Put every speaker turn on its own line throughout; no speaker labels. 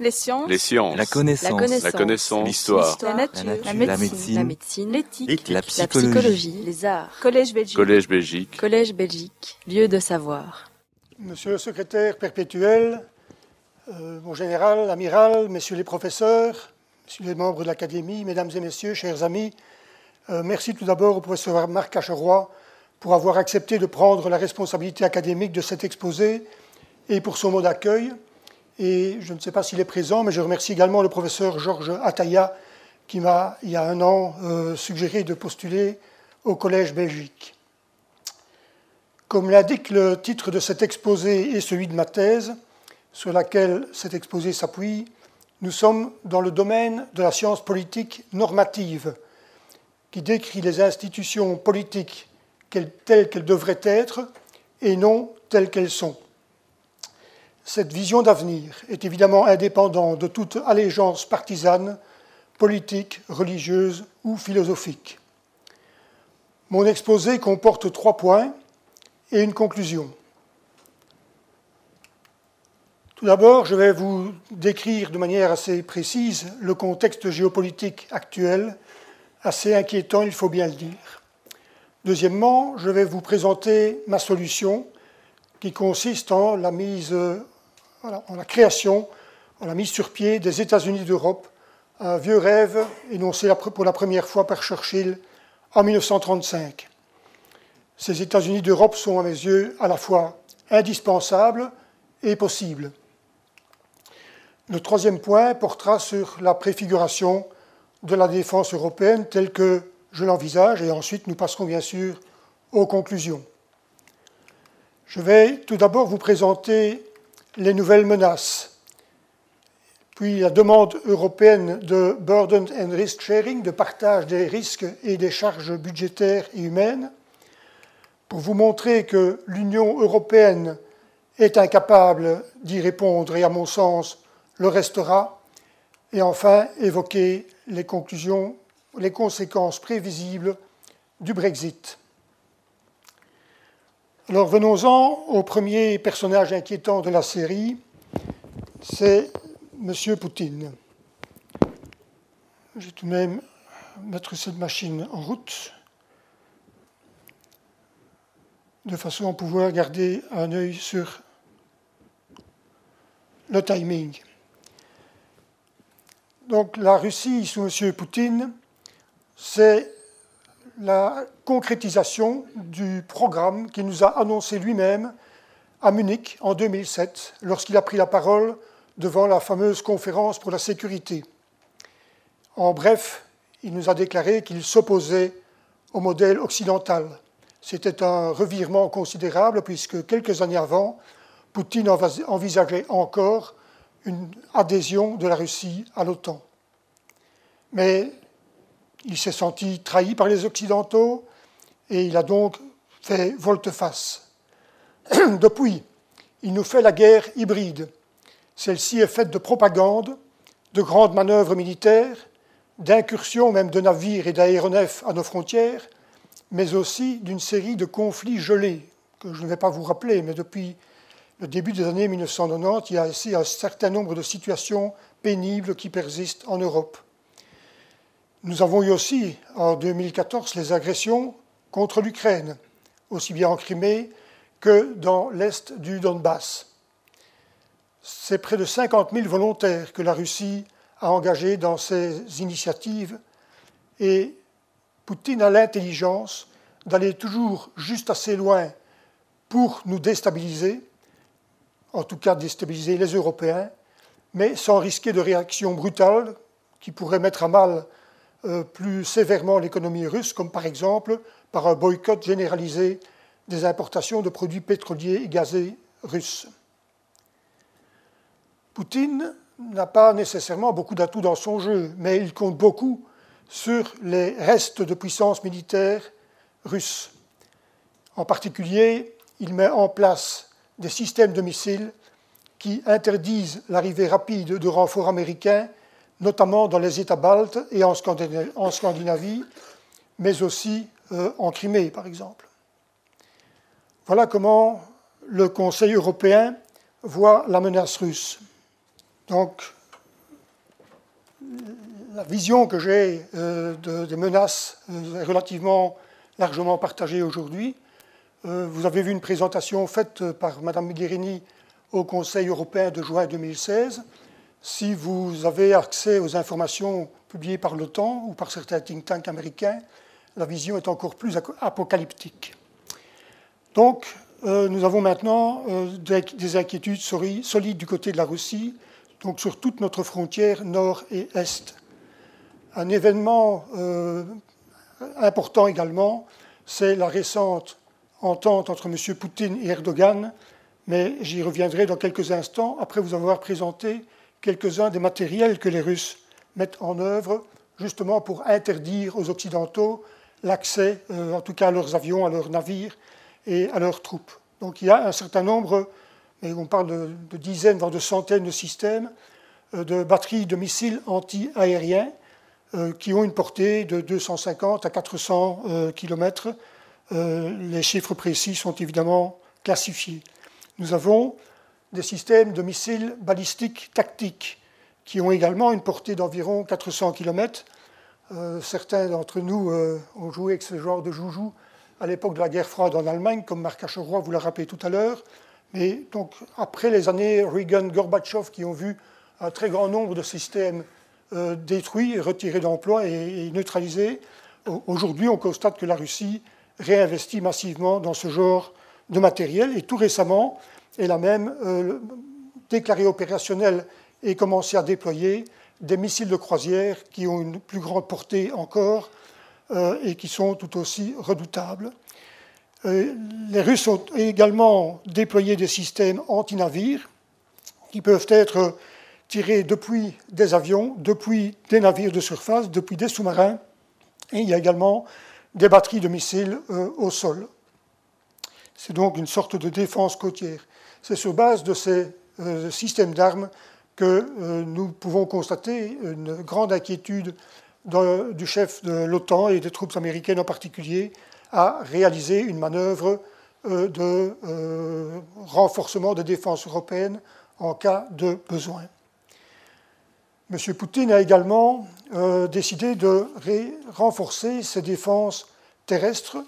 Les sciences.
Les sciences.
La connaissance.
La connaissance.
La. L'histoire.
La nature.
La nature.
La
La
médecine. La. L'éthique.
La
La
psychologie.
psychologie. Les arts. Collège Belgique.
Collège Belgique.
Collège Belgique. Lieu de savoir.
Monsieur le secrétaire perpétuel, euh, mon général, amiral, messieurs les professeurs, messieurs les membres de l'Académie, mesdames et messieurs, chers amis, euh, merci tout d'abord au professeur Marc Cacheroy pour avoir accepté de prendre la responsabilité académique de cet exposé et pour son mot d'accueil. Et je ne sais pas s'il est présent, mais je remercie également le professeur Georges Ataya qui m'a, il y a un an, euh, suggéré de postuler au Collège Belgique. Comme l'indique le titre de cet exposé et celui de ma thèse, sur laquelle cet exposé s'appuie, nous sommes dans le domaine de la science politique normative, qui décrit les institutions politiques telles qu'elles devraient être et non telles qu'elles sont. Cette vision d'avenir est évidemment indépendante de toute allégeance partisane, politique, religieuse ou philosophique. Mon exposé comporte trois points et une conclusion. Tout d'abord, je vais vous décrire de manière assez précise le contexte géopolitique actuel, assez inquiétant, il faut bien le dire. Deuxièmement, je vais vous présenter ma solution, qui consiste en la mise, en la création, en la mise sur pied des États-Unis d'Europe, un vieux rêve énoncé pour la première fois par Churchill en 1935. Ces États-Unis d'Europe sont, à mes yeux, à la fois indispensables et possibles. Le troisième point portera sur la préfiguration de la défense européenne telle que je l'envisage, et ensuite nous passerons bien sûr aux conclusions. Je vais tout d'abord vous présenter les nouvelles menaces, puis la demande européenne de burden and risk sharing, de partage des risques et des charges budgétaires et humaines, pour vous montrer que l'Union européenne est incapable d'y répondre et, à mon sens, le restera, et enfin évoquer les conclusions, les conséquences prévisibles du Brexit. Alors venons-en au premier personnage inquiétant de la série, c'est M. Poutine. Je vais tout de même mettre cette machine en route de façon à pouvoir garder un œil sur le timing. Donc la Russie sous M. Poutine, c'est la concrétisation du programme qu'il nous a annoncé lui-même à Munich en 2007, lorsqu'il a pris la parole devant la fameuse conférence pour la sécurité. En bref, il nous a déclaré qu'il s'opposait au modèle occidental. C'était un revirement considérable puisque quelques années avant, Poutine envisageait encore une adhésion de la Russie à l'OTAN. Mais il s'est senti trahi par les Occidentaux et il a donc fait volte-face. Depuis, il nous fait la guerre hybride. Celle-ci est faite de propagande, de grandes manœuvres militaires, d'incursions même de navires et d'aéronefs à nos frontières, mais aussi d'une série de conflits gelés, que je ne vais pas vous rappeler, mais depuis le début des années 1990, il y a ici un certain nombre de situations pénibles qui persistent en Europe. Nous avons eu aussi, en 2014, les agressions contre l'Ukraine, aussi bien en Crimée que dans l'est du Donbass. C'est près de 50 000 volontaires que la Russie a engagés dans ces initiatives et Poutine a l'intelligence d'aller toujours juste assez loin pour nous déstabiliser, en tout cas déstabiliser les Européens, mais sans risquer de réactions brutales qui pourraient mettre à mal plus sévèrement l'économie russe, comme par exemple par un boycott généralisé des importations de produits pétroliers et gazés russes. Poutine n'a pas nécessairement beaucoup d'atouts dans son jeu, mais il compte beaucoup sur les restes de puissance militaire russe. En particulier, il met en place des systèmes de missiles qui interdisent l'arrivée rapide de renforts américains, notamment dans les États baltes et en Scandinavie, mais aussi euh, en Crimée, par exemple. Voilà comment le Conseil européen voit la menace russe. Donc, la vision que j'ai des menaces est relativement largement partagée aujourd'hui. vous avez vu une présentation faite par Mme Mogherini au Conseil européen de juin 2016. Si vous avez accès aux informations publiées par l'OTAN ou par certains think tanks américains, la vision est encore plus apocalyptique. Donc, euh, nous avons maintenant euh, des, inquiétudes solides du côté de la Russie, donc sur toute notre frontière nord et est. Un événement euh, important également, c'est la récente entente entre M. Poutine et Erdogan, mais j'y reviendrai dans quelques instants après vous avoir présenté quelques-uns des matériels que les Russes mettent en œuvre justement pour interdire aux Occidentaux l'accès, euh, en tout cas à leurs avions, à leurs navires et à leurs troupes. Donc il y a un certain nombre, on parle de, dizaines, voire de centaines de systèmes euh, de batteries de missiles anti-aériens euh, qui ont une portée de 250 à 400 km. les chiffres précis sont évidemment classifiés. Nous avons des systèmes de missiles balistiques tactiques qui ont également une portée d'environ 400 km. Euh, certains d'entre nous euh, ont joué avec ce genre de joujou à l'époque de la guerre froide en Allemagne, comme Marc Acheroy vous l'a rappelé tout à l'heure. Mais donc, après les années Reagan-Gorbatchev qui ont vu un très grand nombre de systèmes euh, détruits, retirés d'emploi et, et neutralisés, aujourd'hui on constate que la Russie réinvestit massivement dans ce genre de matériel. Et tout récemment, elle a même déclaré opérationnel et commencé à déployer des missiles de croisière qui ont une plus grande portée encore euh, et qui sont tout aussi redoutables. Euh, les Russes ont également déployé des systèmes anti-navires qui peuvent être tirés depuis des avions, depuis des navires de surface, depuis des sous-marins, et il y a également des batteries de missiles euh, au sol. C'est donc une sorte de défense côtière. C'est sur base de ces systèmes d'armes que euh, nous pouvons constater une grande inquiétude du chef de l'OTAN et des troupes américaines en particulier à réaliser une manœuvre euh, de euh, renforcement de défense européenne en cas de besoin. M. Poutine a également décidé de renforcer ses défenses terrestres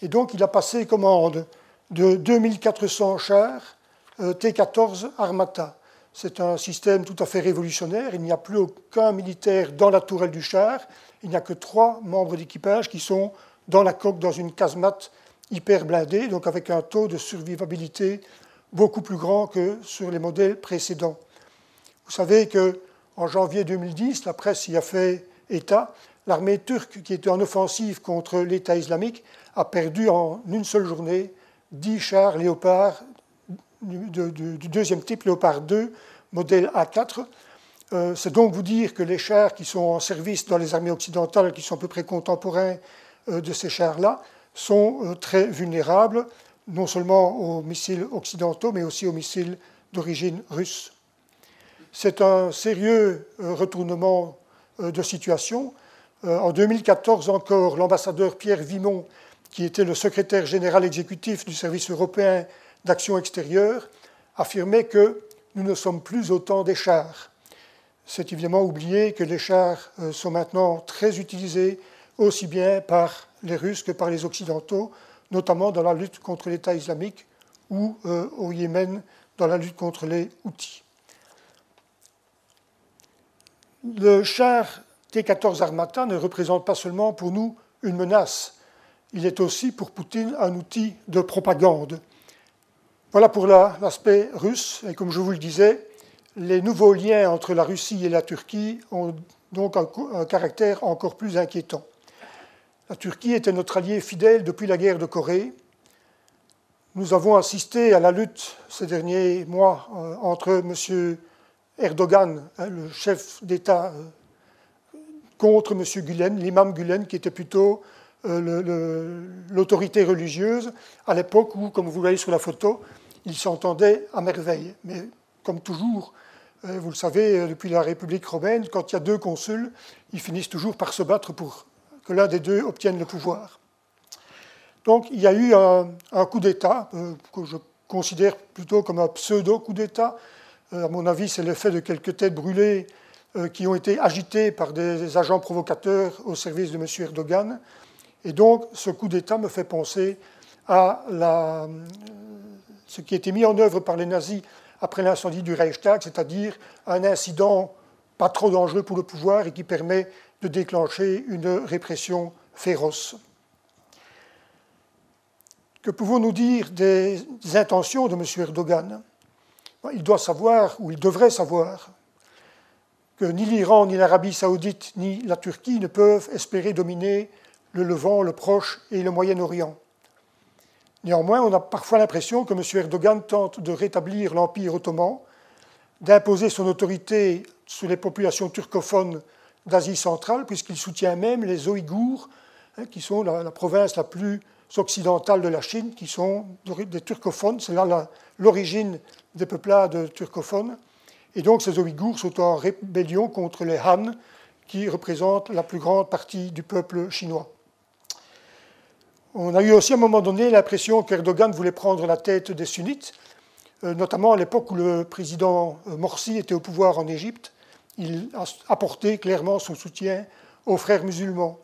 et donc il a passé commande de 2400 chars T-14 Armata c'est un système tout à fait révolutionnaire. Il n'y a plus aucun militaire dans la tourelle du char. Il n'y a que trois membres d'équipage qui sont dans la coque dans une casemate hyper blindée, donc avec un taux de survivabilité beaucoup plus grand que sur les modèles précédents. Vous savez que en janvier 2010, la presse y a fait état, l'armée turque qui était en offensive contre l'État islamique a perdu en une seule journée 10 chars léopards du, deuxième type, Léopard 2, modèle A4. Euh, c'est donc vous dire que les chars qui sont en service dans les armées occidentales, qui sont à peu près contemporains euh, de ces chars-là, sont euh, très vulnérables, non seulement aux missiles occidentaux, mais aussi aux missiles d'origine russe. C'est un sérieux retournement de situation. En 2014 encore, l'ambassadeur Pierre Vimon, qui était le secrétaire général exécutif du service européen d'action extérieure affirmait que nous ne sommes plus autant des chars. C'est évidemment oublier que les chars euh, sont maintenant très utilisés aussi bien par les Russes que par les Occidentaux, notamment dans la lutte contre l'État islamique ou euh, au Yémen dans la lutte contre les Houthis. Le char T-14 Armata ne représente pas seulement pour nous une menace, il est aussi pour Poutine un outil de propagande. Voilà pour l'aspect russe. Et comme je vous le disais, les nouveaux liens entre la Russie et la Turquie ont donc un, caractère encore plus inquiétant. La Turquie était notre allié fidèle depuis la guerre de Corée. Nous avons assisté à la lutte ces derniers mois euh, entre M. Erdogan, hein, le chef d'État, euh, contre M. Gulen, l'imam Gulen, qui était plutôt l'autorité religieuse, à l'époque où, comme vous voyez sur la photo, ils s'entendaient à merveille. Mais comme toujours, euh, vous le savez, euh, depuis la République romaine, quand il y a deux consuls, ils finissent toujours par se battre pour que l'un des deux obtienne le pouvoir. Donc il y a eu un, coup d'État, que je considère plutôt comme un pseudo-coup d'État. à mon avis, c'est l'effet de quelques têtes brûlées euh, qui ont été agités par des agents provocateurs au service de M. Erdogan. Et donc, ce coup d'État me fait penser à euh, ce qui a été mis en œuvre par les nazis après l'incendie du Reichstag, c'est-à-dire un incident pas trop dangereux pour le pouvoir et qui permet de déclencher une répression féroce. Que pouvons-nous dire des intentions de M. Erdogan? Il doit savoir, ou il devrait savoir, que ni l'Iran, ni l'Arabie saoudite, ni la Turquie ne peuvent espérer dominer le Levant, le Proche et le Moyen-Orient. Néanmoins, on a parfois l'impression que M. Erdogan tente de rétablir l'Empire ottoman, d'imposer son autorité sur les populations turcophones d'Asie centrale, puisqu'il soutient même les Ouïghours, hein, qui sont la, province la plus occidentale de la Chine, qui sont des turcophones. C'est là l'origine des peuplades turcophones. Et donc ces Ouïghours sont en rébellion contre les Han, qui représentent la plus grande partie du peuple chinois. On a eu aussi à un moment donné l'impression qu'Erdogan voulait prendre la tête des sunnites, euh, notamment à l'époque où le président euh, Morsi était au pouvoir en Égypte. Il a apporté clairement son soutien aux frères musulmans.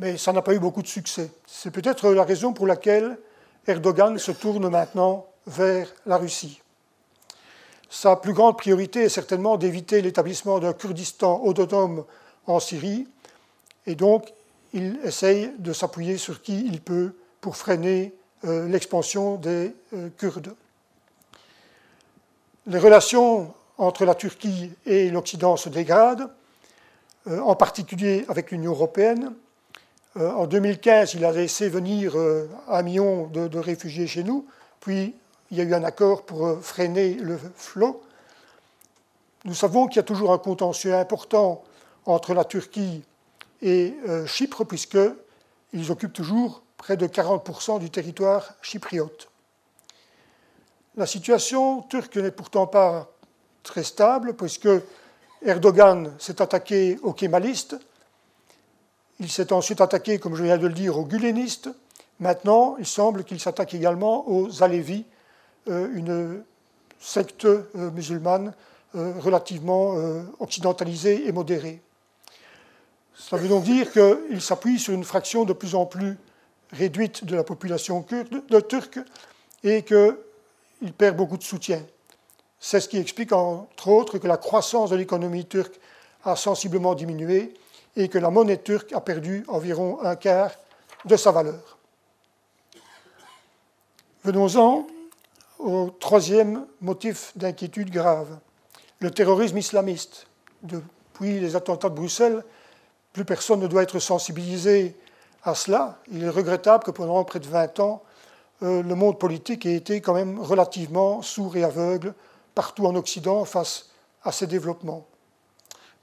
Mais ça n'a pas eu beaucoup de succès. C'est peut-être la raison pour laquelle Erdogan se tourne maintenant vers la Russie. Sa plus grande priorité est certainement d'éviter l'établissement d'un Kurdistan autonome en Syrie, il essaye de s'appuyer sur qui il peut pour freiner euh, l'expansion des euh, Kurdes. Les relations entre la Turquie et l'Occident se dégradent, euh, en particulier avec l'Union européenne. en 2015, il a laissé venir un million de, de, réfugiés chez nous, puis il y a eu un accord pour freiner le flot. Nous savons qu'il y a toujours un contentieux important entre la Turquie et euh, Chypre, puisqu'ils occupent toujours près de 40% du territoire chypriote. La situation turque n'est pourtant pas très stable, puisque Erdogan s'est attaqué aux kémalistes, il s'est ensuite attaqué, comme je viens de le dire, aux gulénistes. Maintenant, il semble qu'il s'attaque également aux Alévis, euh, une secte euh, musulmane relativement occidentalisée et modérée. Ça veut donc dire qu'il s'appuie sur une fraction de plus en plus réduite de la population kurde, de turque et qu'il perd beaucoup de soutien. C'est ce qui explique entre autres que la croissance de l'économie turque a sensiblement diminué et que la monnaie turque a perdu environ un quart de sa valeur. Venons-en au troisième motif d'inquiétude grave, le terrorisme islamiste. Depuis les attentats de Bruxelles, plus personne ne doit être sensibilisé à cela. Il est regrettable que pendant près de 20 ans, euh, le monde politique ait été quand même relativement sourd et aveugle partout en Occident face à ces développements.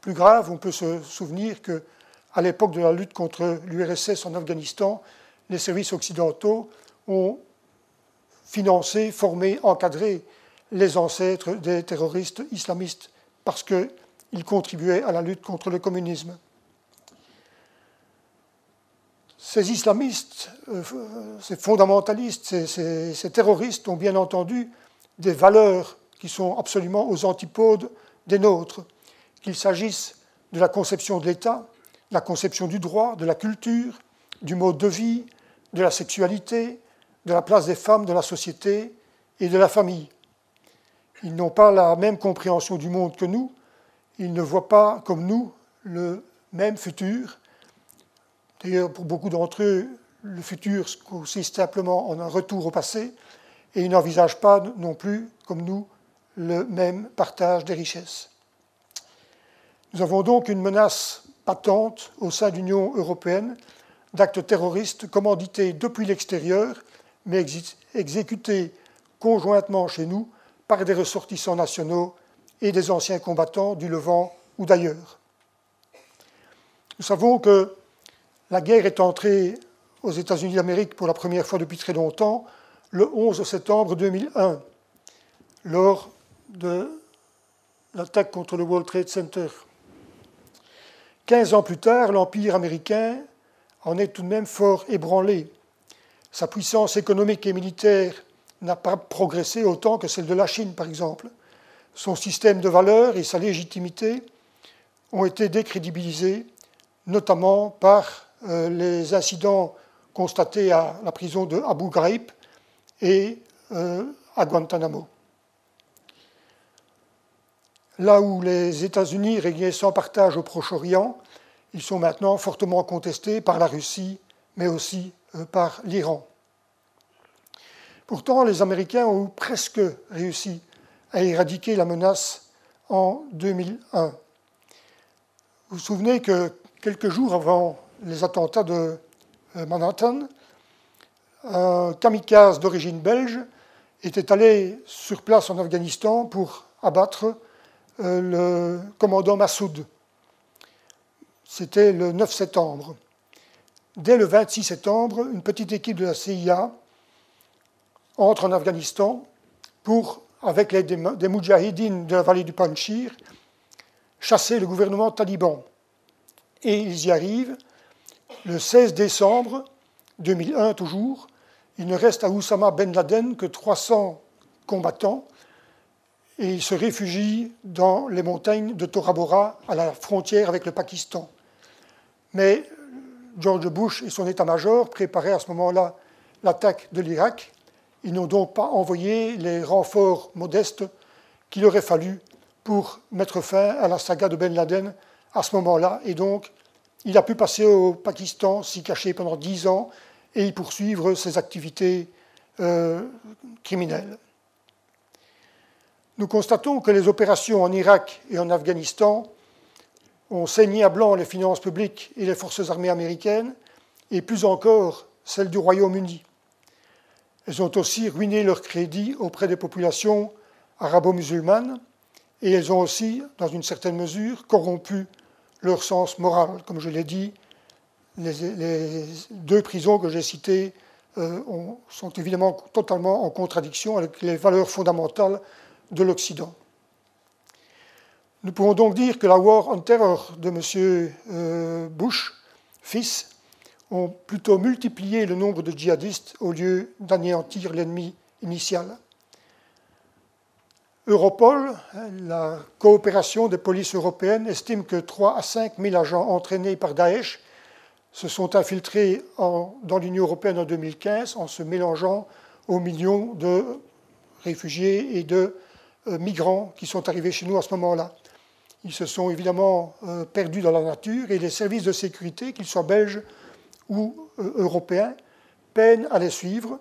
Plus grave, on peut se souvenir que à l'époque de la lutte contre l'URSS en Afghanistan, les services occidentaux ont financé, formé, encadré les ancêtres des terroristes islamistes parce qu'ils contribuaient à la lutte contre le communisme. Ces islamistes, euh, ces fondamentalistes, ces, terroristes ont bien entendu des valeurs qui sont absolument aux antipodes des nôtres, qu'il s'agisse de la conception de l'État, de la conception du droit, de la culture, du mode de vie, de la sexualité, de la place des femmes dans la société et de la famille. Ils n'ont pas la même compréhension du monde que nous, ils ne voient pas comme nous le même futur, D'ailleurs, pour beaucoup d'entre eux, le futur consiste simplement en un retour au passé et ils n'envisagent pas non plus, comme nous, le même partage des richesses. Nous avons donc une menace patente au sein de l'Union européenne d'actes terroristes commandités depuis l'extérieur, mais exécutés conjointement chez nous par des ressortissants nationaux et des anciens combattants du Levant ou d'ailleurs. Nous savons que la guerre est entrée aux États-Unis d'Amérique pour la première fois depuis très longtemps le 11 septembre 2001, lors de l'attaque contre le World Trade Center. Quinze ans plus tard, l'Empire américain en est tout de même fort ébranlé. Sa puissance économique et militaire n'a pas progressé autant que celle de la Chine, par exemple. Son système de valeurs et sa légitimité ont été décrédibilisés, notamment par les incidents constatés à la prison de Abu Ghraib et euh, à Guantanamo. Là où les États-Unis régnaient sans partage au Proche-Orient, ils sont maintenant fortement contestés par la Russie, mais aussi euh, par l'Iran. Pourtant, les Américains ont presque réussi à éradiquer la menace en 2001. Vous vous souvenez que quelques jours avant les attentats de euh, Manhattan, un kamikaze d'origine belge était allé sur place en Afghanistan pour abattre euh, le commandant Massoud. C'était le 9 septembre. Dès le 26 septembre, une petite équipe de la CIA entre en Afghanistan pour, avec l'aide des de la vallée du Panchir, chasser le gouvernement taliban. Et ils y arrivent. Le 16 décembre 2001, toujours, il ne reste à Oussama Ben Laden que 300 combattants et il se réfugie dans les montagnes de Tora Bora, à la frontière avec le Pakistan. Mais George Bush et son état-major préparaient à ce moment-là l'attaque de l'Irak ils n'ont donc pas envoyé les renforts modestes qu'il aurait fallu pour mettre fin à la saga de Ben Laden à ce moment-là. Et donc, il a pu passer au Pakistan, s'y cacher pendant dix ans et y poursuivre ses activités euh, criminelles. Nous constatons que les opérations en Irak et en Afghanistan ont saigné à blanc les finances publiques et les forces armées américaines, et plus encore celles du Royaume-Uni. Elles ont aussi ruiné leur crédit auprès des populations arabo-musulmanes et elles ont aussi, dans une certaine mesure, corrompu leur sens moral. Comme je l'ai dit, les, deux prisons que j'ai citées euh, sont évidemment totalement en contradiction avec les valeurs fondamentales de l'Occident. Nous pouvons donc dire que la War on Terror de M. Euh, Bush, fils, ont plutôt multiplié le nombre de djihadistes au lieu d'anéantir l'ennemi initial. Europol, la coopération des polices européennes, estime que 3 à 5 000 agents entraînés par Daesh se sont infiltrés dans l'Union européenne en 2015 en se mélangeant aux millions de réfugiés et de euh, migrants qui sont arrivés chez nous à ce moment-là. Ils se sont évidemment euh, perdus dans la nature et les services de sécurité, qu'ils soient belges ou euh, européens peinent à les suivre,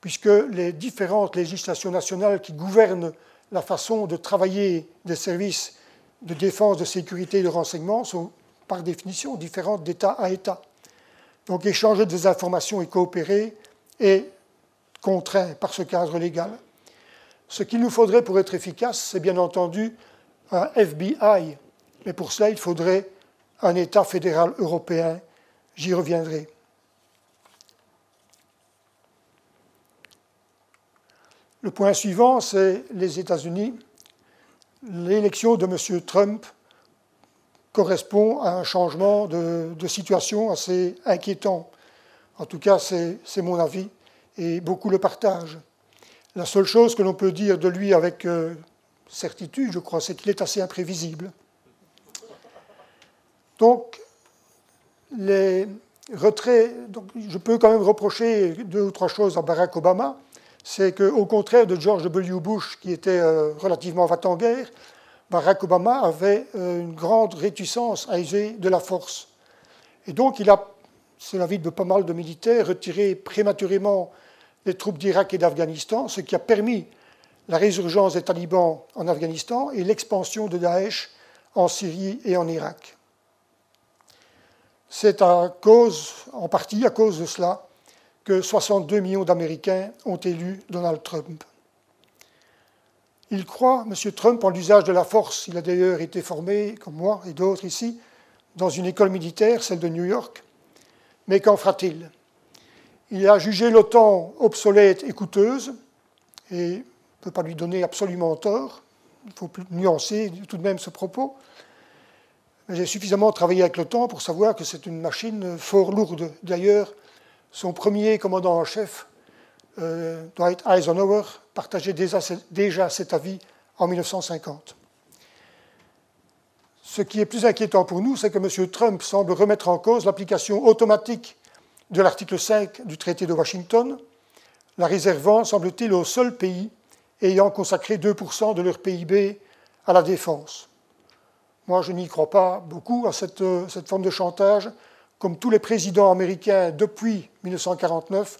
puisque les différentes législations nationales qui gouvernent la façon de travailler des services de défense, de sécurité et de renseignement sont par définition différentes d'État à État. Donc échanger des informations et coopérer est contraint par ce cadre légal. Ce qu'il nous faudrait pour être efficace, c'est bien entendu un FBI, mais pour cela, il faudrait un État fédéral européen J'y reviendrai. Le point suivant, c'est les États-Unis. L'élection de M. Trump correspond à un changement de, situation assez inquiétant. En tout cas, c'est mon avis et beaucoup le partagent. La seule chose que l'on peut dire de lui avec euh, certitude, je crois, c'est qu'il est assez imprévisible. Donc, les retraits, je peux quand même reprocher deux ou trois choses à Barack Obama. C'est qu'au contraire de George W. Bush, qui était euh, relativement va en guerre, Barack Obama avait euh, une grande réticence à user de la force. Et donc il a, c'est l'avis de pas mal de militaires, retiré prématurément les troupes d'Irak et d'Afghanistan, ce qui a permis la résurgence des talibans en Afghanistan et l'expansion de Daesh en Syrie et en Irak. C'est à cause, en partie à cause de cela, que 62 millions d'Américains ont élu Donald Trump. Il croit, M. Trump, en l'usage de la force. Il a d'ailleurs été formé, comme moi et d'autres ici, dans une école militaire, celle de New York. Mais qu'en fera-t-il? Il a jugé l'OTAN obsolète et coûteuse, et ne peut pas lui donner absolument tort. Il faut nuancer tout de même ce propos. J'ai suffisamment travaillé avec l'OTAN pour savoir que c'est une machine fort lourde. D'ailleurs, son premier commandant en chef, euh, Dwight Eisenhower, partageait déjà, cet avis en 1950. Ce qui est plus inquiétant pour nous, c'est que M. Trump semble remettre en cause l'application automatique de l'article 5 du traité de Washington, la réservant, semble-t-il, au seul pays ayant consacré 2% de leur PIB à la défense. Moi, je n'y crois pas beaucoup à cette, cette, forme de chantage. Comme tous les présidents américains depuis 1949,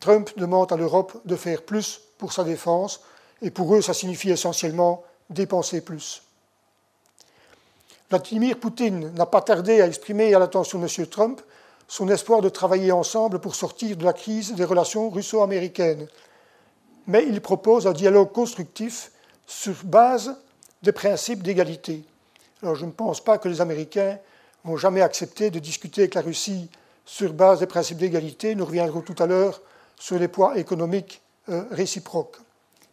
Trump demande à l'Europe de faire plus pour sa défense, et pour eux, ça signifie essentiellement dépenser plus. Vladimir Poutine n'a pas tardé à exprimer à l'attention de M. Trump son espoir de travailler ensemble pour sortir de la crise des relations russo-américaines. Mais il propose un dialogue constructif sur base des principes d'égalité. Alors je ne pense pas que les Américains vont jamais accepter de discuter avec la Russie sur base des principes d'égalité. Nous reviendrons tout à l'heure sur les poids économiques euh, réciproques.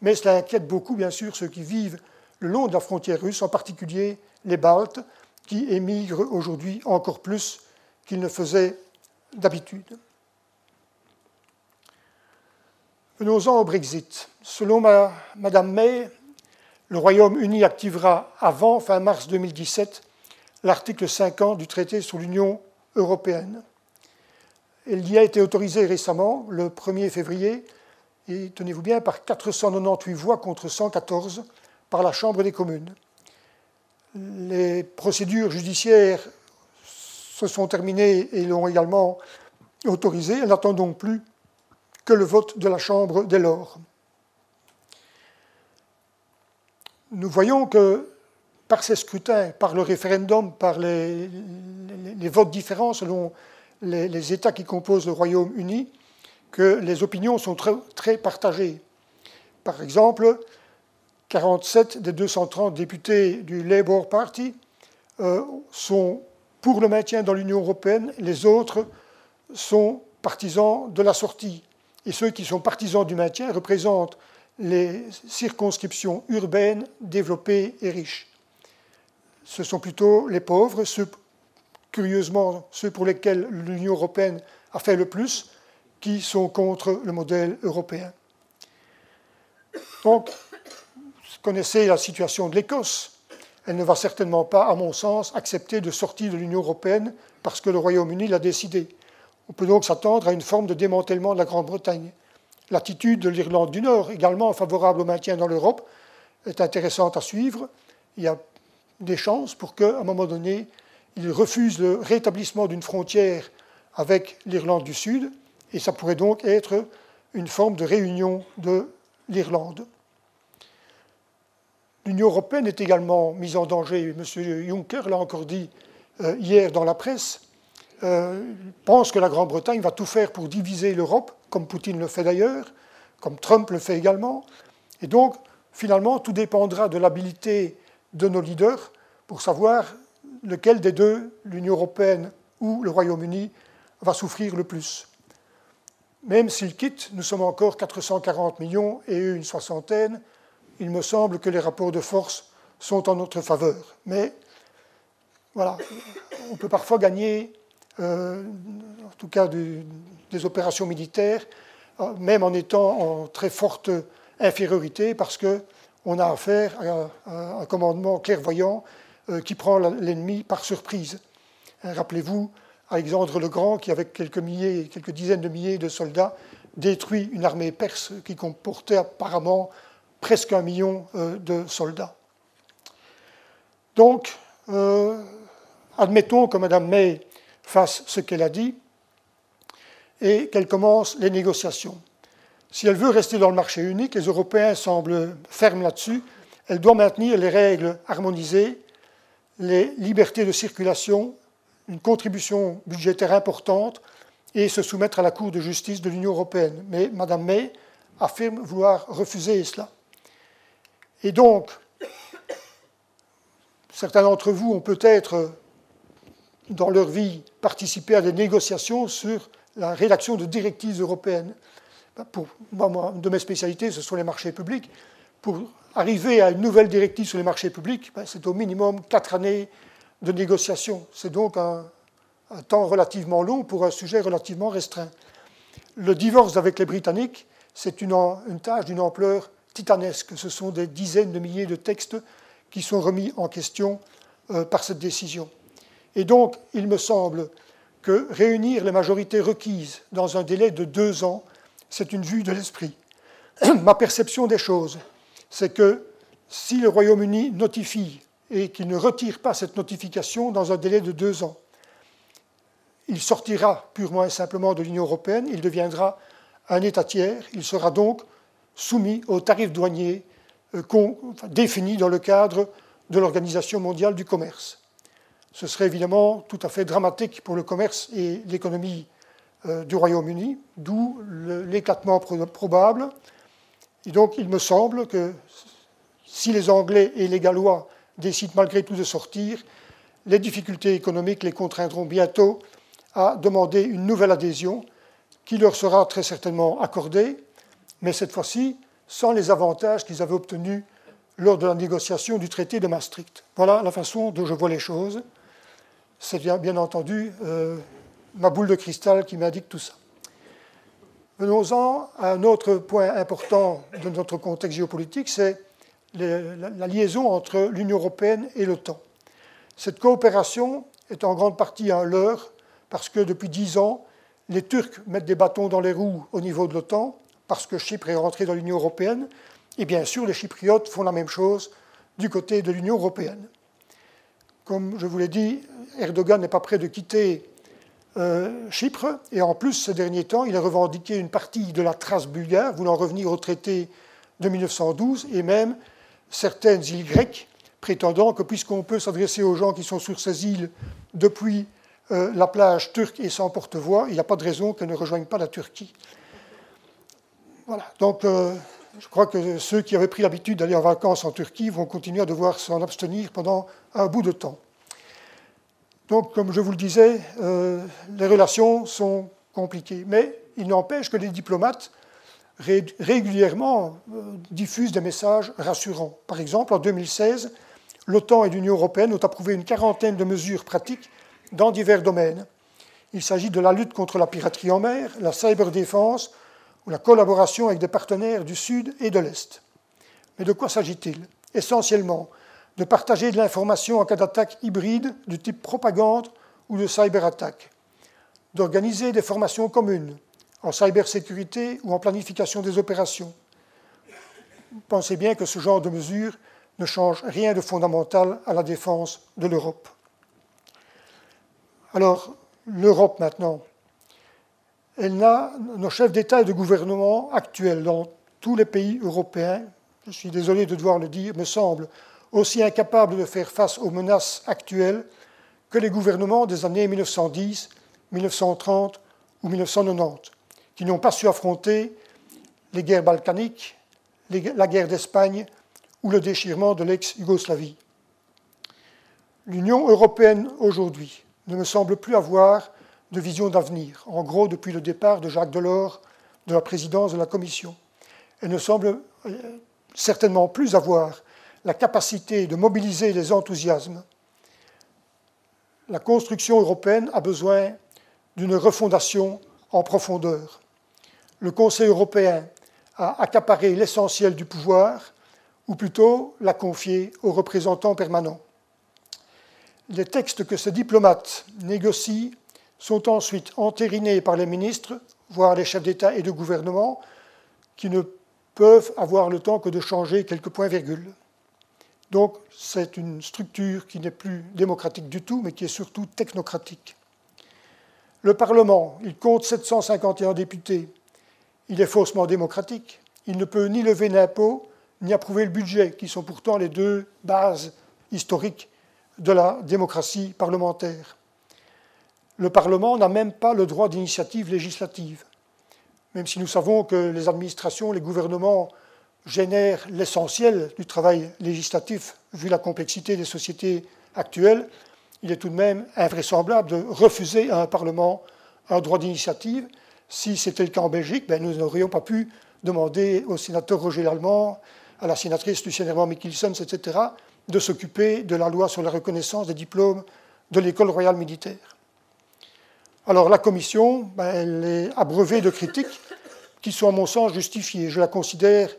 Mais cela inquiète beaucoup, bien sûr, ceux qui vivent le long de la frontière russe, en particulier les Baltes, qui émigrent aujourd'hui encore plus qu'ils ne faisaient d'habitude. Venons-en au Brexit. Selon Mme May, le Royaume-Uni activera avant fin mars 2017 l'article 50 du traité sur l'Union européenne. Il y a été autorisé récemment, le 1er février, et tenez-vous bien, par 498 voix contre 114 par la Chambre des communes. Les procédures judiciaires se sont terminées et l'ont également autorisé. Elles n'attendent donc plus que le vote de la Chambre dès lors. Nous voyons que par ces scrutins, par le référendum, par les, votes différents selon les, États qui composent le Royaume-Uni, que les opinions sont très, très partagées. Par exemple, 47 des 230 députés du Labour Party euh, sont pour le maintien dans l'Union européenne, les autres sont partisans de la sortie. Et ceux qui sont partisans du maintien représentent les circonscriptions urbaines développées et riches. Ce sont plutôt les pauvres, curieusement ceux pour lesquels l'Union européenne a fait le plus, qui sont contre le modèle européen. Donc, vous connaissez la situation de l'Écosse. Elle ne va certainement pas, à mon sens, accepter de sortir de l'Union européenne parce que le Royaume-Uni l'a décidé. On peut donc s'attendre à une forme de démantèlement de la Grande-Bretagne. L'attitude de l'Irlande du Nord, également favorable au maintien dans l'Europe, est intéressante à suivre. Il y a des chances pour qu'à un moment donné, il refuse le rétablissement d'une frontière avec l'Irlande du Sud et ça pourrait donc être une forme de réunion de l'Irlande. L'Union européenne est également mise en danger. M. Juncker l'a encore dit euh, hier dans la presse. Euh, pense que la Grande-Bretagne va tout faire pour diviser l'Europe, comme Poutine le fait d'ailleurs, comme Trump le fait également. Et donc, finalement, tout dépendra de l'habilité de nos leaders pour savoir lequel des deux, l'Union européenne ou le Royaume-Uni, va souffrir le plus. Même s'ils quittent, nous sommes encore 440 millions et eux une soixantaine. Il me semble que les rapports de force sont en notre faveur. Mais voilà, on peut parfois gagner, euh, en tout cas des opérations militaires, euh, même en étant en très forte infériorité, parce qu'on a affaire à, un commandement clairvoyant euh, qui prend l'ennemi par surprise. Rappelez-vous Alexandre le Grand, qui avec quelques milliers, quelques dizaines de milliers de soldats, détruit une armée perse qui comportait apparemment presque un million euh, de soldats. Donc, euh, admettons que Mme May fasse ce qu'elle a dit et qu'elle commence les négociations. Si elle veut rester dans le marché unique, les Européens semblent fermes là-dessus, elle doit maintenir les règles harmonisées, les libertés de circulation une contribution budgétaire importante et se soumettre à la Cour de justice de l'Union européenne. Mais Mme May affirme vouloir refuser cela. Et donc, certains d'entre vous ont peut-être, dans leur vie, participé à des négociations sur la rédaction de directives européennes. Pour moi, de mes spécialités, ce sont les marchés publics. Pour arriver à une nouvelle directive sur les marchés publics, ben, c'est au minimum quatre années de négociation. C'est donc un, temps relativement long pour un sujet relativement restreint. Le divorce avec les Britanniques, c'est une, une, tâche d'une ampleur titanesque. Ce sont des dizaines de milliers de textes qui sont remis en question euh, par cette décision. Et donc, il me semble que réunir les majorités requises dans un délai de deux ans, c'est une vue de l'esprit. Ma perception des choses, c'est que si le Royaume-Uni notifie et qu'il ne retire pas cette notification dans un délai de deux ans, il sortira purement et simplement de l'Union européenne, il deviendra un État tiers, il sera donc soumis aux tarifs douaniers euh, définis dans le cadre de l'Organisation mondiale du commerce. Ce serait évidemment tout à fait dramatique pour le commerce et l'économie du Royaume-Uni, d'où l'éclatement probable. Et donc il me semble que si les Anglais et les Gallois décident malgré tout de sortir, les difficultés économiques les contraindront bientôt à demander une nouvelle adhésion qui leur sera très certainement accordée, mais cette fois-ci sans les avantages qu'ils avaient obtenus lors de la négociation du traité de Maastricht. Voilà la façon dont je vois les choses. C'est bien, entendu euh, ma boule de cristal qui m'indique tout ça. Venons-en à un autre point important de notre contexte géopolitique, c'est la, liaison entre l'Union européenne et l'OTAN. Cette coopération est en grande partie un leurre parce que depuis dix ans, les Turcs mettent des bâtons dans les roues au niveau de l'OTAN parce que Chypre est rentré dans l'Union européenne, et bien sûr les Chypriotes font la même chose du côté de l'Union européenne. Comme je vous l'ai dit, Erdogan n'est pas prêt de quitter euh, Chypre, et en plus, ces derniers temps, il a revendiqué une partie de la trace bulgare, voulant revenir au traité de 1912, et même certaines îles grecques, prétendant que puisqu'on peut s'adresser aux gens qui sont sur ces îles depuis euh, la plage turque et sans porte-voix, il n'y a pas de raison qu'elles ne rejoignent pas la Turquie. Voilà. Donc, euh, je crois que ceux qui avaient pris l'habitude d'aller en vacances en Turquie vont continuer à devoir s'en abstenir pendant un bout de temps. Donc, comme je vous le disais, euh, les relations sont compliquées. Mais il n'empêche que les diplomates régulièrement diffusent des messages rassurants. Par exemple, en 2016, l'OTAN et l'Union européenne ont approuvé une quarantaine de mesures pratiques dans divers domaines. Il s'agit de la lutte contre la piraterie en mer, la cyberdéfense ou la collaboration avec des partenaires du Sud et de l'Est. Mais de quoi s'agit-il? Essentiellement de partager de l'information en cas d'attaque hybride du type propagande ou de cyberattaque, d'organiser des formations communes en cybersécurité ou en planification des opérations. Pensez bien que ce genre de mesures ne change rien de fondamental à la défense de l'Europe. Alors, l'Europe maintenant, elle n'a, nos chefs d'État et de gouvernement actuels dans tous les pays européens, je suis désolé de devoir le dire, me semblent aussi incapables de faire face aux menaces actuelles que les gouvernements des années 1910, 1930 ou 1990, qui n'ont pas su affronter les guerres balkaniques, la guerre d'Espagne ou le déchirement de l'ex-Yougoslavie. L'Union européenne aujourd'hui ne me semble plus avoir de vision d'avenir, en gros depuis le départ de Jacques Delors de la présidence de la Commission. Elle ne semble euh, certainement plus avoir la capacité de mobiliser les enthousiasmes. La construction européenne a besoin d'une refondation en profondeur. Le Conseil européen a accaparé l'essentiel du pouvoir, ou plutôt l'a confié aux représentants permanents les textes que ces diplomates négocient sont ensuite entérinés par les ministres, voire les chefs d'État et de gouvernement, qui ne peuvent avoir le temps que de changer quelques points-virgules. Donc c'est une structure qui n'est plus démocratique du tout, mais qui est surtout technocratique. Le Parlement, il compte 751 députés. Il est faussement démocratique. Il ne peut ni lever d'impôts, ni approuver le budget, qui sont pourtant les deux bases historiques de la démocratie parlementaire. Le Parlement n'a même pas le droit d'initiative législative, même si nous savons que les administrations, les gouvernements génèrent l'essentiel du travail législatif, vu la complexité des sociétés actuelles, il est tout de même invraisemblable de refuser à un Parlement un droit d'initiative. Si c'était le cas en Belgique, ben, nous n'aurions pas pu demander au sénateur Roger Lallemand, à la sénatrice Lucienne Herman Mikkelsen, etc., de s'occuper de la loi sur la reconnaissance des diplômes de l'école royale militaire. Alors la commission, ben, elle est abreuvée de critiques qui sont à mon sens justifiées. Je la considère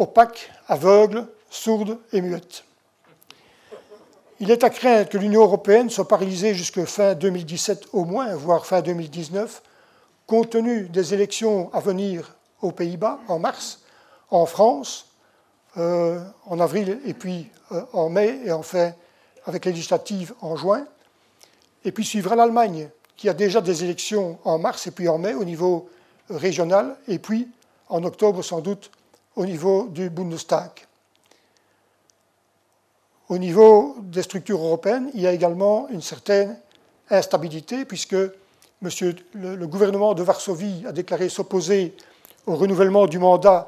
opaque, aveugle, sourde et muette. Il est à craindre que l'Union européenne soit paralysée jusqu'à fin 2017 au moins, voire fin 2019, compte tenu des élections à venir aux Pays-Bas en mars, en France euh, en avril et puis euh, en mai et enfin avec les législatives en juin. Et puis suivra l'Allemagne qui a déjà des élections en mars et puis en mai au niveau régional et puis en octobre sans doute au niveau du Bundestag. Au niveau des structures européennes, il y a également une certaine instabilité puisque le, gouvernement de Varsovie a déclaré s'opposer au renouvellement du mandat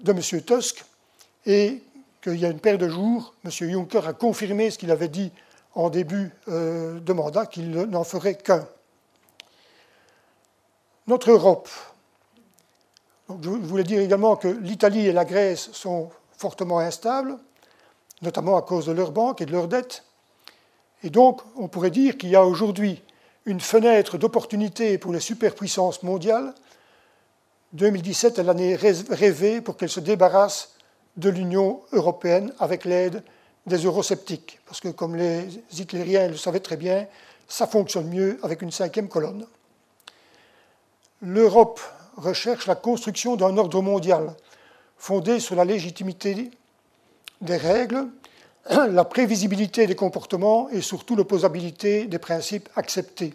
de M. Tusk et qu'il y a une paire de jours, M. Juncker a confirmé ce qu'il avait dit en début euh, de mandat, qu'il n'en ferait qu'un. Notre Europe. Je voulais dire également que l'Italie et la Grèce sont fortement instables, notamment à cause de leurs banques et de leurs dettes. Et donc, on pourrait dire qu'il y a aujourd'hui une fenêtre d'opportunité pour les superpuissances mondiales 2017 est l'année rêvée pour qu'elle se débarrasse de l'Union européenne avec l'aide des eurosceptiques. Parce que, comme les hitlériens le savaient très bien, ça fonctionne mieux avec une cinquième colonne. L'Europe recherche la construction d'un ordre mondial fondé sur la légitimité des règles, la prévisibilité des comportements et surtout l'opposabilité des principes acceptés.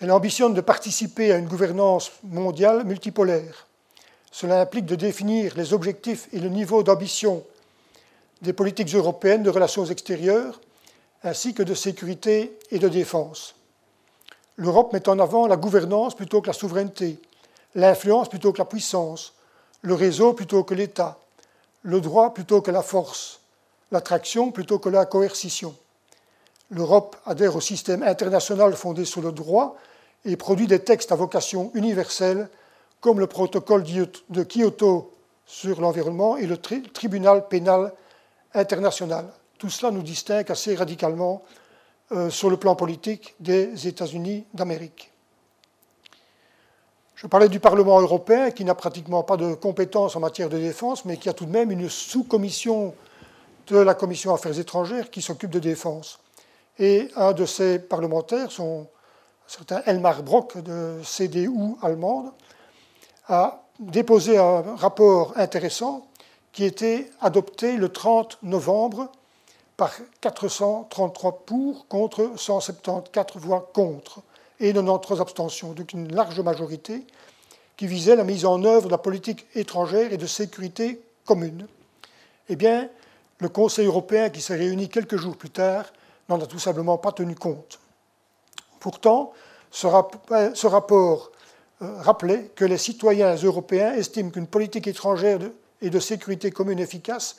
Elle ambitionne de participer à une gouvernance mondiale multipolaire. Cela implique de définir les objectifs et le niveau d'ambition des politiques européennes de relations extérieures, ainsi que de sécurité et de défense. L'Europe met en avant la gouvernance plutôt que la souveraineté, l'influence plutôt que la puissance, le réseau plutôt que l'État, le droit plutôt que la force, l'attraction plutôt que la coercition. L'Europe adhère au système international fondé sur le droit et produit des textes à vocation universelle, comme le protocole de Kyoto sur l'environnement et le tribunal pénal international. Tout cela nous distingue assez radicalement euh, sur le plan politique des États-Unis d'Amérique. Je parlais du Parlement européen qui n'a pratiquement pas de compétences en matière de défense, mais qui a tout de même une sous-commission de la Commission Affaires étrangères qui s'occupe de défense. Et un de ces parlementaires, son certain Elmar Brock de CDU allemande, a déposé un rapport intéressant qui était adopté le 30 novembre par 433 pour contre 174 voix contre et 93 abstentions, donc une large majorité qui visait la mise en œuvre de la politique étrangère et de sécurité commune. Eh bien, le Conseil européen, qui s'est réuni quelques jours plus tard, n'en a tout simplement pas tenu compte. Pourtant, ce, rapport euh, rappelait que les citoyens européens estiment qu'une politique étrangère et de sécurité commune efficace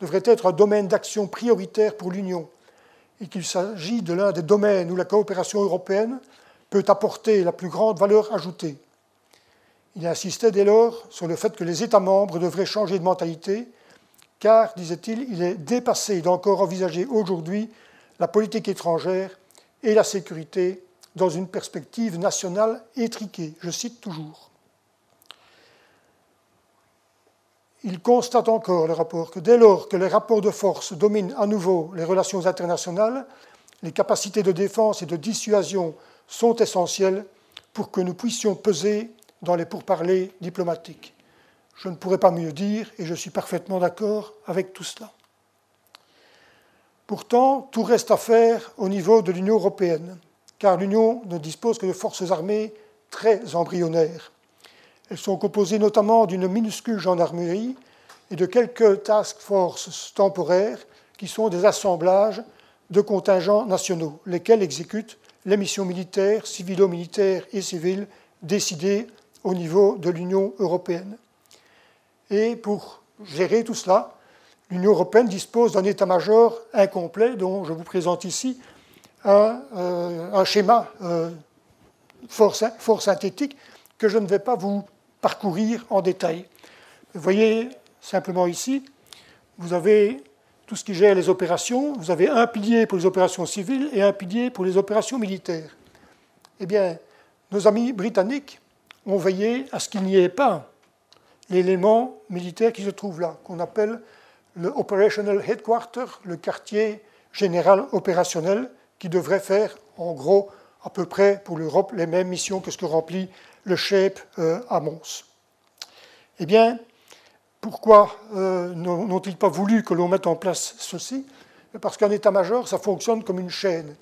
devrait être un domaine d'action prioritaire pour l'Union et qu'il s'agit de l'un des domaines où la coopération européenne peut apporter la plus grande valeur ajoutée. Il insistait dès lors sur le fait que les États membres devraient changer de mentalité, car, disait-il, il est dépassé d'encore envisager aujourd'hui la politique étrangère et la sécurité dans une perspective nationale étriquée. Je cite toujours. Il constate encore, le rapport, que dès lors que les rapports de force dominent à nouveau les relations internationales, les capacités de défense et de dissuasion sont essentielles pour que nous puissions peser dans les pourparlers diplomatiques. Je ne pourrais pas mieux dire et je suis parfaitement d'accord avec tout cela. Pourtant, tout reste à faire au niveau de l'Union européenne car l'Union ne dispose que de forces armées très embryonnaires. Elles sont composées notamment d'une minuscule gendarmerie et de quelques task forces temporaires qui sont des assemblages de contingents nationaux, lesquels exécutent les missions militaires, civilo-militaires et civiles décidées au niveau de l'Union européenne. Et pour gérer tout cela, l'Union européenne dispose d'un état-major incomplet dont je vous présente ici euh, un, schéma euh, fort, synthétique que je ne vais pas vous parcourir en détail. Vous voyez simplement ici, vous avez tout ce qui gère les opérations, vous avez un pilier pour les opérations civiles et un pilier pour les opérations militaires. Eh bien, nos amis britanniques ont veillé à ce qu'il n'y ait pas l'élément militaire qui se trouve là, qu'on appelle le Operational Headquarter, le quartier général opérationnel qui devrait faire, en gros, à peu près pour l'Europe, les mêmes missions que ce que remplit le SHAPE euh, à Mons. Eh bien, pourquoi euh, n'ont-ils pas voulu que l'on mette en place ceci? Parce qu'un état-major, ça fonctionne comme une chaîne.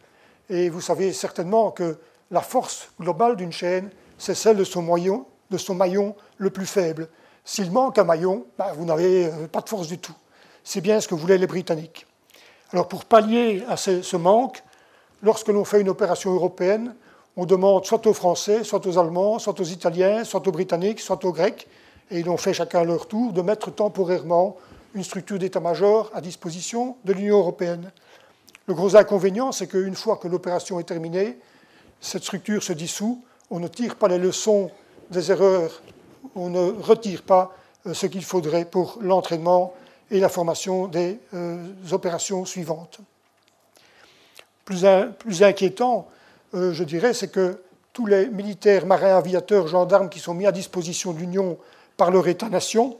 Et vous savez certainement que la force globale d'une chaîne, c'est celle de son, maillon, de son maillon le plus faible. S'il manque un maillon, ben, vous n'avez euh, pas de force du tout. C'est bien ce que voulaient les Britanniques. Alors pour pallier à ce, manque, lorsque l'on fait une opération européenne, on demande soit aux Français, soit aux Allemands, soit aux Italiens, soit aux Britanniques, soit aux Grecs, et ils ont fait chacun leur tour de mettre temporairement une structure d'état-major à disposition de l'Union européenne. Le gros inconvénient, c'est qu'une fois que l'opération est terminée, cette structure se dissout, on ne tire pas les leçons des erreurs, on ne retire pas euh, ce qu'il faudrait pour l'entraînement et la formation des euh, opérations suivantes. Plus, inquiétant, euh, je dirais, c'est que tous les militaires, marins, aviateurs, gendarmes qui sont mis à disposition de l'Union par leur État-nation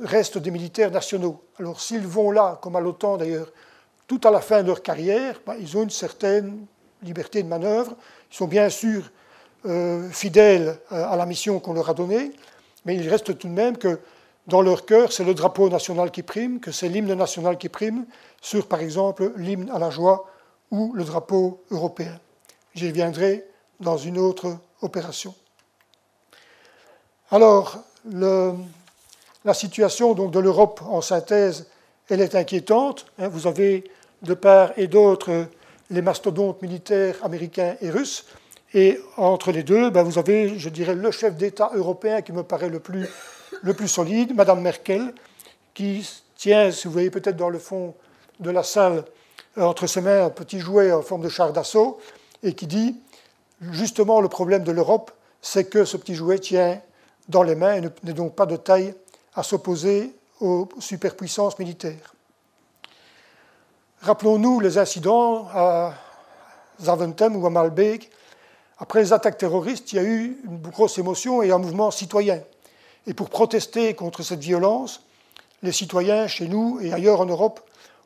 restent des militaires nationaux. Alors s'ils vont là, comme à l'OTAN d'ailleurs, tout à la fin de leur carrière, ben, ils ont une certaine liberté de manœuvre. Ils sont bien sûr euh, fidèles euh, à la mission qu'on leur a donnée, mais il reste tout de même que dans leur cœur, c'est le drapeau national qui prime, que c'est l'hymne national qui prime, sur par exemple l'hymne à la joie ou le drapeau européen. J'y reviendrai dans une autre opération. Alors, la situation donc, de l'Europe en synthèse, elle est inquiétante. Hein. Vous avez de part et d'autre les mastodontes militaires américains et russes. Et entre les deux, ben, vous avez, je dirais, le chef d'État européen qui me paraît le plus, le plus solide, Madame Merkel, qui tient, si vous voyez peut-être dans le fond de la salle, entre ses mains un petit jouet en forme de char d'assaut, et qui dit, justement, le problème de l'Europe, c'est que ce petit jouet tient dans les mains et n'est donc pas de taille à s'opposer aux superpuissances militaires. Rappelons-nous les incidents à Zaventem ou à Malbec. Après les attaques terroristes, il y a eu une grosse émotion et un mouvement citoyen. Et pour protester contre cette violence, les citoyens, chez nous et ailleurs en Europe,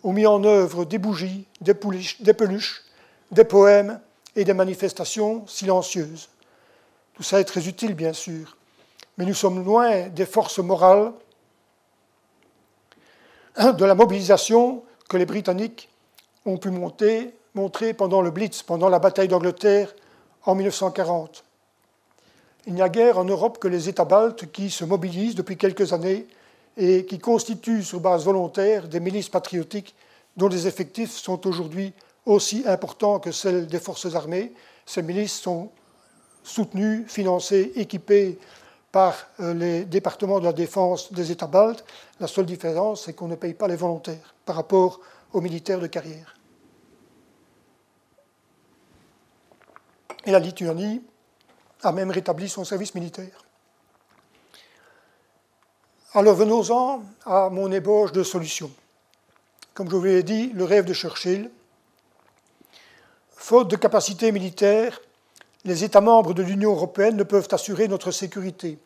ont mis en œuvre des bougies, des, peluches, des poèmes et des manifestations silencieuses. Tout ça est très utile, bien sûr, mais nous sommes loin des forces morales, de la mobilisation que les Britanniques ont pu montrer pendant le Blitz, pendant la bataille d'Angleterre en 1940. Il n'y a guère en Europe que les États baltes qui se mobilisent depuis quelques années et qui constituent sur base volontaire des milices patriotiques dont les effectifs sont aujourd'hui aussi importants que celles des forces armées. Ces milices sont soutenues, financées, équipées par euh, les départements de la défense des États baltes. La seule différence, c'est qu'on ne paye pas les volontaires par rapport aux militaires de carrière. Et la Lituanie a même rétabli son service militaire. Alors venons-en à mon ébauche de solution. Comme je vous l'ai dit, le rêve de Churchill. Faute de capacité militaire, les États membres de l'Union européenne ne peuvent assurer notre sécurité.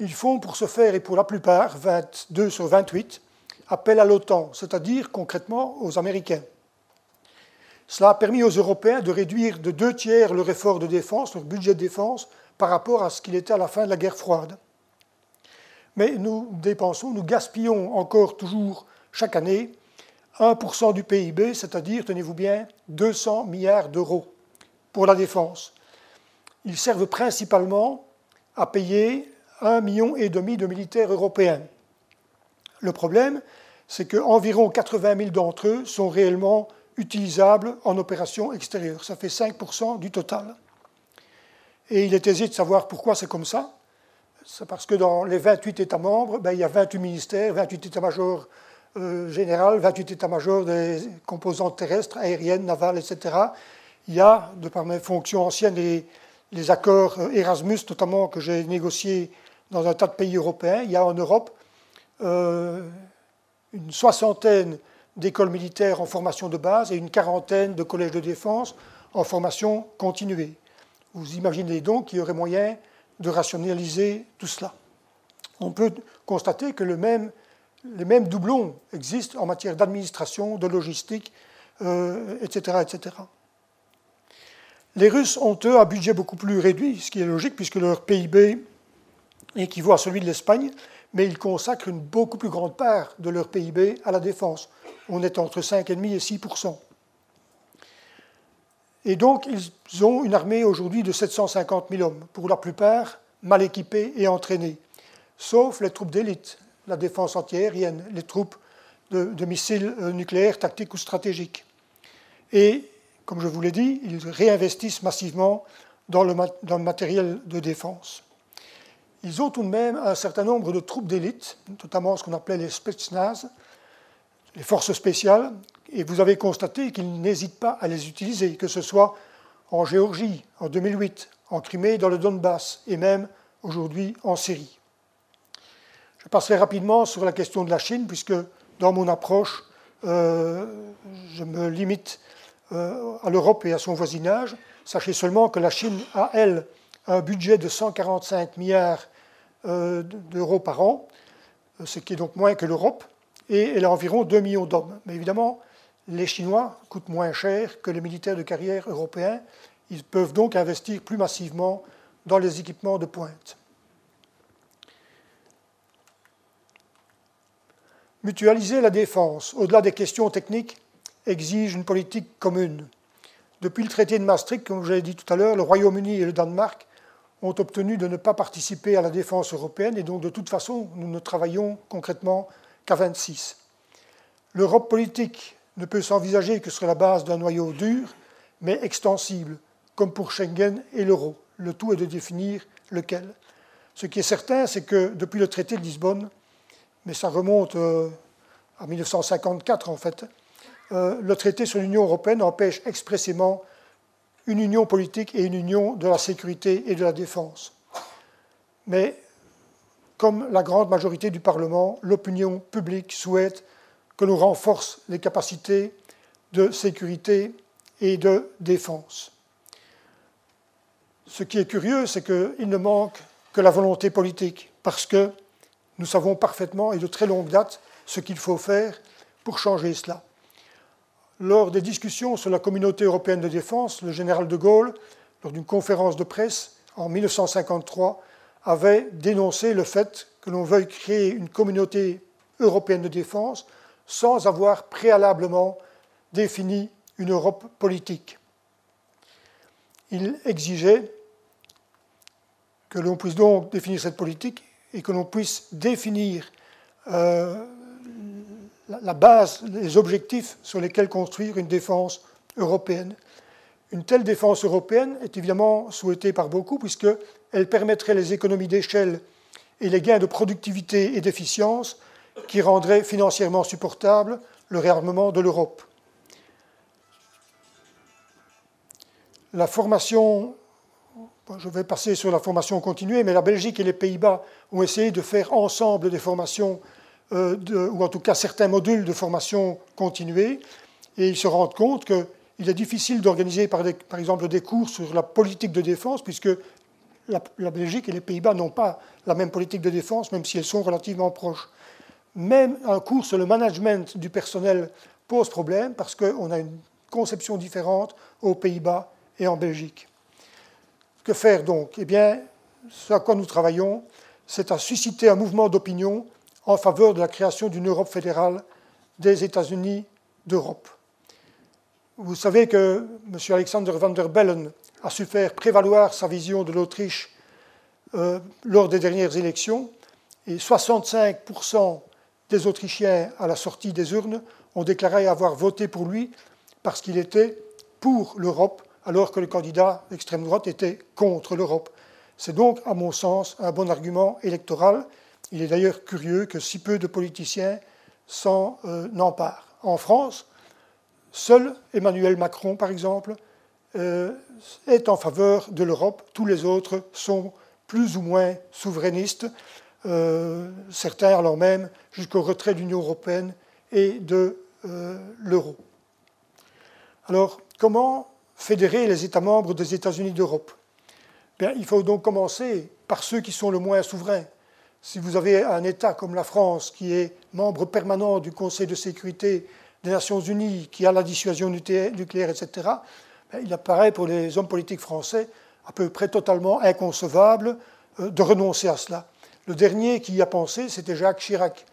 Ils font pour ce faire, et pour la plupart, 22 sur 28, appel à l'OTAN, c'est-à-dire concrètement aux Américains. Cela a permis aux Européens de réduire de deux tiers leur effort de défense, leur budget de défense, par rapport à ce qu'il était à la fin de la guerre froide. Mais nous dépensons, nous gaspillons encore toujours chaque année 1% du PIB, c'est-à-dire, tenez-vous bien, 200 milliards d'euros pour la défense ils servent principalement à payer un million et demi de militaires européens. Le problème, c'est qu'environ 80 000 d'entre eux sont réellement utilisables en opération extérieure. Ça fait 5% du total. Et il est aisé de savoir pourquoi c'est comme ça. C'est parce que dans les 28 États membres, ben, il y a 28 ministères, 28 états-majors euh, généraux, 28 états-majors des composantes terrestres, aériennes, navales, etc. Il y a, de par mes fonctions anciennes les accords euh, Erasmus, notamment, que j'ai négociés dans un tas de pays européens. Il y a en Europe euh, une soixantaine d'écoles militaires en formation de base et une quarantaine de collèges de défense en formation continuée. Vous imaginez donc qu'il y aurait moyen de rationaliser tout cela. On peut constater que les mêmes doublons existent en matière d'administration, de logistique, etc., etc. Les Russes ont, eux, un budget beaucoup plus réduit, ce qui est logique, puisque leur PIB équivaut à celui de l'Espagne, mais ils consacrent une beaucoup plus grande part de leur PIB à la défense. On est entre 5,5 et 6 Et donc, ils ont une armée aujourd'hui de 750 000 hommes, pour la plupart mal équipés et entraînés, sauf les troupes d'élite, la défense antiaérienne, les troupes de, missiles euh, nucléaires tactiques ou stratégiques. Et, comme je vous l'ai dit, ils réinvestissent massivement dans le, dans le matériel de défense. Ils ont tout de même un certain nombre de troupes d'élite, notamment ce qu'on appelait les Spetsnaz, les forces spéciales, et vous avez constaté qu'ils n'hésitent pas à les utiliser, que ce soit en Géorgie en 2008, en Crimée, dans le Donbass, et même aujourd'hui en Syrie. Je passerai rapidement sur la question de la Chine, puisque dans mon approche, euh, je me limite euh, à l'Europe et à son voisinage. Sachez seulement que la Chine a, elle, un budget de 145 milliards euh, d'euros par an, ce qui est donc moins que l'Europe, et elle a environ 2 millions d'hommes. Mais évidemment, les Chinois coûtent moins cher que les militaires de carrière européens. Ils peuvent donc investir plus massivement dans les équipements de pointe. Mutualiser la défense, au-delà des questions techniques, exige une politique commune. Depuis le traité de Maastricht, comme je l'ai dit tout à l'heure, le Royaume-Uni et le Danemark ont obtenu de ne pas participer à la défense européenne et donc de toute façon, nous ne travaillons concrètement qu'à 26. L'Europe politique ne peut s'envisager que sur la base d'un noyau dur, mais extensible, comme pour Schengen et l'euro. Le tout est de définir lequel. Ce qui est certain, c'est que depuis le traité de Lisbonne, mais ça remonte euh, à 1954 en fait, euh, le traité sur l'Union européenne empêche expressément une union politique et une union de la sécurité et de la défense. Mais comme la grande majorité du Parlement, l'opinion publique souhaite que l'on renforce les capacités de sécurité et de défense. Ce qui est curieux, c'est qu'il ne manque que la volonté politique, parce que nous savons parfaitement et de très longue date ce qu'il faut faire pour changer cela. Lors des discussions sur la communauté européenne de défense, le général de Gaulle, lors d'une conférence de presse en 1953, avait dénoncé le fait que l'on veuille créer une communauté européenne de défense sans avoir préalablement défini une Europe politique. Il exigeait que l'on puisse donc définir cette politique et que l'on puisse définir euh, la base, les objectifs sur lesquels construire une défense européenne. Une telle défense européenne est évidemment souhaitée par beaucoup puisqu'elle permettrait les économies d'échelle et les gains de productivité et d'efficience qui rendraient financièrement supportable le réarmement de l'Europe. La formation, je vais passer sur la formation continuée, mais la Belgique et les Pays-Bas ont essayé de faire ensemble des formations euh, ou en tout cas certains modules de formation continuée, et ils se rendent compte qu'il est difficile d'organiser par, exemple des cours sur la politique de défense, puisque la Belgique et les Pays-Bas n'ont pas la même politique de défense, même si elles sont relativement proches. Même un cours sur le management du personnel pose problème, parce qu'on a une conception différente aux Pays-Bas et en Belgique. Que faire donc? Eh bien, ce à quoi nous travaillons, c'est à susciter un mouvement d'opinion en faveur de la création d'une Europe fédérale des États-Unis d'Europe. Vous savez que M. Alexander van der Bellen a su faire prévaloir sa vision de l'Autriche euh, lors des dernières élections, et 65% des Autrichiens, à la sortie des urnes, ont déclaré avoir voté pour lui parce qu'il était pour l'Europe, alors que le candidat d'extrême droite était contre l'Europe. C'est donc, à mon sens, un bon argument électoral il est d'ailleurs curieux que si peu de politiciens s'en euh, emparent. En France, seul Emmanuel Macron, par exemple, euh, est en faveur de l'Europe. Tous les autres sont plus ou moins souverainistes, euh, certains allant même jusqu'au retrait de l'Union européenne et de l'euro. Alors, comment fédérer les États membres des États-Unis d'Europe? Il faut donc commencer par ceux qui sont le moins souverains Si vous avez un État comme la France, qui est membre permanent du Conseil de sécurité des Nations Unies, qui a la dissuasion nucléaire, etc., il apparaît pour les hommes politiques français à peu près totalement inconcevable euh, de renoncer à cela. Le dernier qui y a pensé, c'était Jacques Chirac,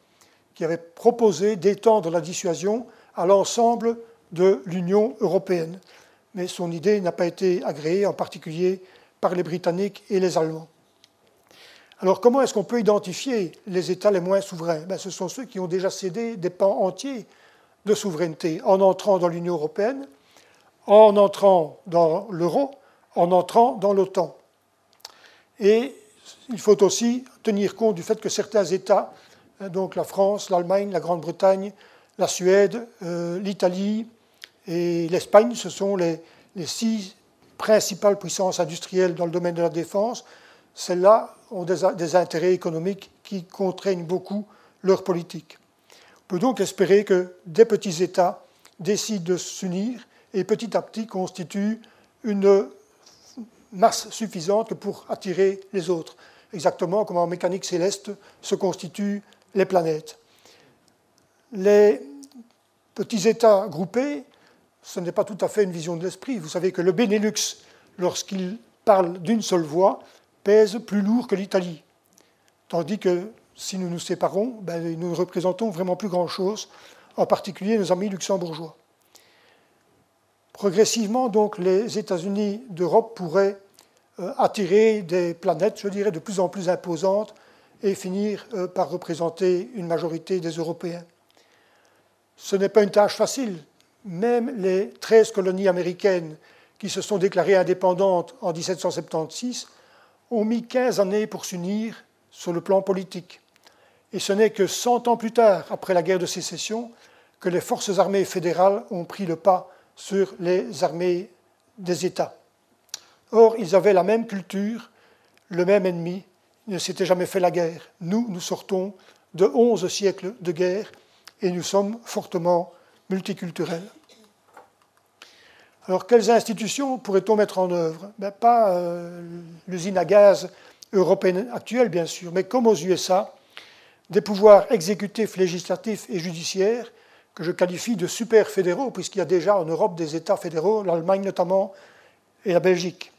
qui avait proposé d'étendre la dissuasion à l'ensemble de l'Union européenne. Mais son idée n'a pas été agréée, en particulier par les Britanniques et les Allemands. Alors comment est-ce qu'on peut identifier les États les moins souverains? Ben, Ce sont ceux qui ont déjà cédé des pans entiers de souveraineté en entrant dans l'Union européenne, en entrant dans l'euro, en entrant dans l'OTAN. Et il faut aussi tenir compte du fait que certains États, hein, donc la France, l'Allemagne, la Grande-Bretagne, la Suède, euh, l'Italie et l'Espagne, ce sont les, les six principales puissances industrielles dans le domaine de la défense. Celles-là ont des, intérêts économiques qui contraignent beaucoup leur politique. On peut donc espérer que des petits États décident de s'unir et petit à petit constituent une masse suffisante pour attirer les autres, exactement comme en mécanique céleste se constituent les planètes. Les petits États groupés, ce n'est pas tout à fait une vision de l'esprit. Vous savez que le Benelux, lorsqu'il parle d'une seule voix, pèse plus lourd que l'Italie. Tandis que si nous nous séparons, ben, nous ne représentons vraiment plus grand-chose, en particulier nos amis luxembourgeois. Progressivement, donc, les États-Unis d'Europe pourraient euh, attirer des planètes, je dirais, de plus en plus imposantes et finir euh, par représenter une majorité des Européens. Ce n'est pas une tâche facile. Même les 13 colonies américaines qui se sont déclarées indépendantes en 1776 ont mis 15 années pour s'unir sur le plan politique. Et ce n'est que 100 ans plus tard, après la guerre de sécession, que les forces armées fédérales ont pris le pas sur les armées des États. Or, ils avaient la même culture, le même ennemi, ils ne s'étaient jamais fait la guerre. Nous, nous sortons de 11 siècles de guerre et nous sommes fortement multiculturels. Alors, quelles institutions pourrait-on mettre en œuvre? Ben, Pas euh, l'usine à gaz européenne actuelle, bien sûr, mais comme aux USA, des pouvoirs exécutifs, législatifs et judiciaires je qualifie de super fédéraux, puisqu'il y a déjà en Europe des États fédéraux, l'Allemagne notamment, et la Belgique.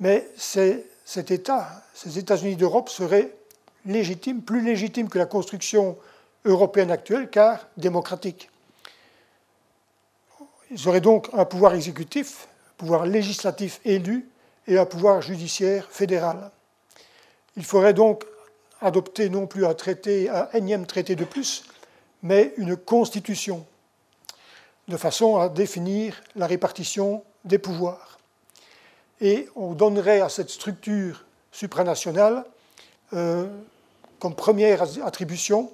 Mais cet État, ces États-Unis d'Europe seraient légitimes, plus légitimes que la construction européenne actuelle, car démocratiques. Ils auraient donc un pouvoir exécutif, un pouvoir législatif élu et un pouvoir judiciaire fédéral. Il faudrait donc adopter non plus un traité, un énième traité de plus, mais une constitution, de façon à définir la répartition des pouvoirs. Et on donnerait à cette structure supranationale, euh, comme première attribution,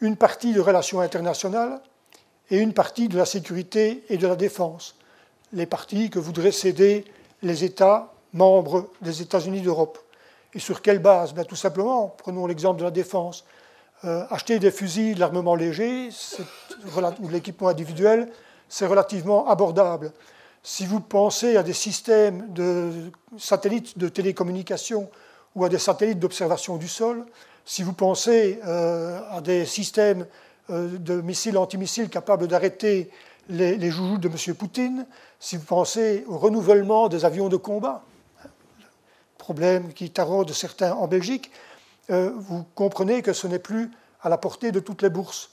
une partie de relations internationales, et une partie de la sécurité et de la défense, les parties que voudraient céder les États membres des États-Unis d'Europe. Et sur quelle base? Ben, Tout simplement, prenons l'exemple de la défense. Euh, acheter des fusils, de l'armement léger ou de l'équipement individuel, c'est relativement abordable. Si vous pensez à des systèmes de satellites de télécommunication ou à des satellites d'observation du sol, si vous pensez euh, à des systèmes euh, de missiles antimissiles capables d'arrêter les, joujoux de M. Poutine, si vous pensez au renouvellement des avions de combat, problème qui taraude certains en Belgique, euh, vous comprenez que ce n'est plus à la portée de toutes les bourses.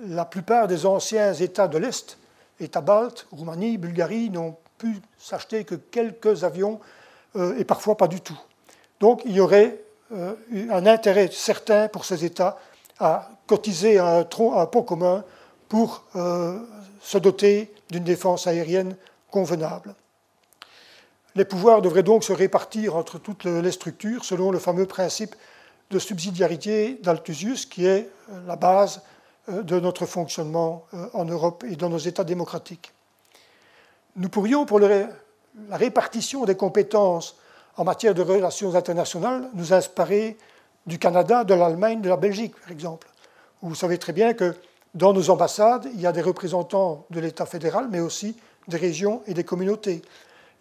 La plupart des anciens États de l'Est, États baltes, Roumanie, Bulgarie, n'ont pu s'acheter que quelques avions euh, et parfois pas du tout. Donc il y aurait un intérêt certain pour ces États à cotiser un, un pot commun pour euh, se doter d'une défense aérienne convenable. Les pouvoirs devraient donc se répartir entre toutes les structures selon le fameux principe de subsidiarité d'Althusius, qui est euh, la base euh, de notre fonctionnement en Europe et dans nos États démocratiques. Nous pourrions, pour la répartition des compétences en matière de relations internationales, nous inspirer du Canada, de l'Allemagne, de la Belgique, par exemple. Vous savez très bien que dans nos ambassades, il y a des représentants de l'État fédéral, mais aussi des régions et des communautés.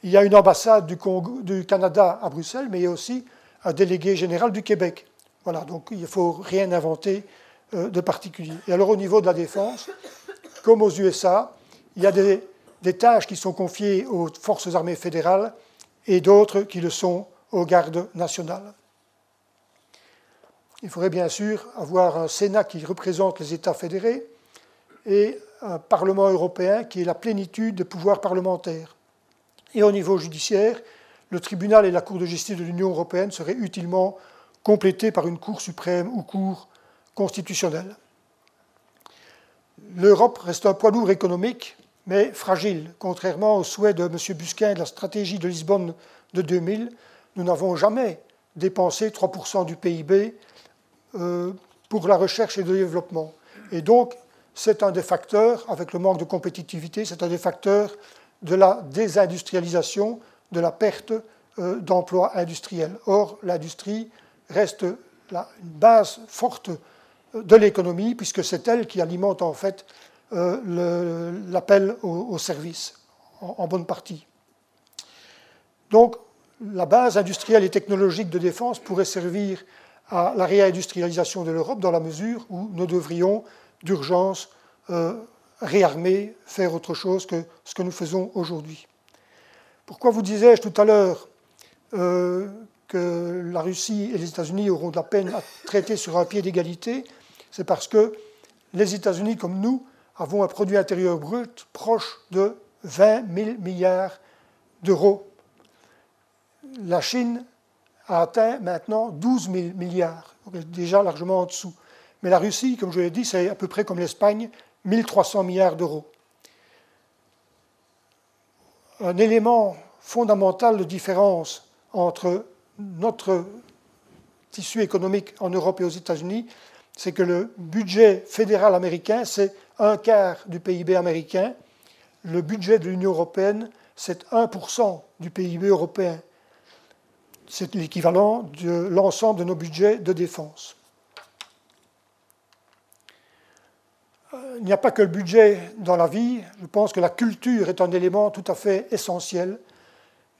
Il y a une ambassade du, Canada à Bruxelles, mais il y a aussi un délégué général du Québec. Voilà, donc il ne faut rien inventer euh, de particulier. Et alors au niveau de la défense, comme aux USA, il y a des, tâches qui sont confiées aux forces armées fédérales et d'autres qui le sont aux gardes nationales. Il faudrait bien sûr avoir un Sénat qui représente les États fédérés et un Parlement européen qui est la plénitude des pouvoirs parlementaires. Et au niveau judiciaire, le tribunal et la Cour de justice de l'Union européenne seraient utilement complétés par une Cour suprême ou Cour constitutionnelle. L'Europe reste un poids lourd économique, mais fragile. Contrairement aux souhaits de M. Busquin de la stratégie de Lisbonne de 2000, nous n'avons jamais dépensé 3% du PIB euh, pour la recherche et le développement. Et donc, c'est un des facteurs, avec le manque de compétitivité, c'est un des facteurs de la désindustrialisation, de la perte euh, d'emplois industriels. Or, l'industrie reste une base forte euh, de l'économie, puisque c'est elle qui alimente en fait euh, l'appel au, service, en, bonne partie. Donc, la base industrielle et technologique de défense pourrait servir à la réindustrialisation de l'Europe dans la mesure où nous devrions d'urgence réarmer, faire autre chose que ce que nous faisons aujourd'hui. Pourquoi vous disais-je tout à l'heure euh, que la Russie et les États-Unis auront de la peine à traiter sur un pied d'égalité C'est parce que les États-Unis, comme nous, avons un produit intérieur brut proche de 20 000 milliards d'euros. La Chine a atteint maintenant 12 000 milliards, déjà largement en dessous. Mais la Russie, comme je l'ai dit, c'est à peu près comme l'Espagne, 1300 milliards d'euros. Un élément fondamental de différence entre notre tissu économique en Europe et aux États-Unis, c'est que le budget fédéral américain, c'est un quart du PIB américain. Le budget de l'Union européenne, c'est 1% du PIB européen. C'est l'équivalent de l'ensemble de nos budgets de défense. il n'y a pas que le budget dans la vie. Je pense que la culture est un élément tout à fait essentiel.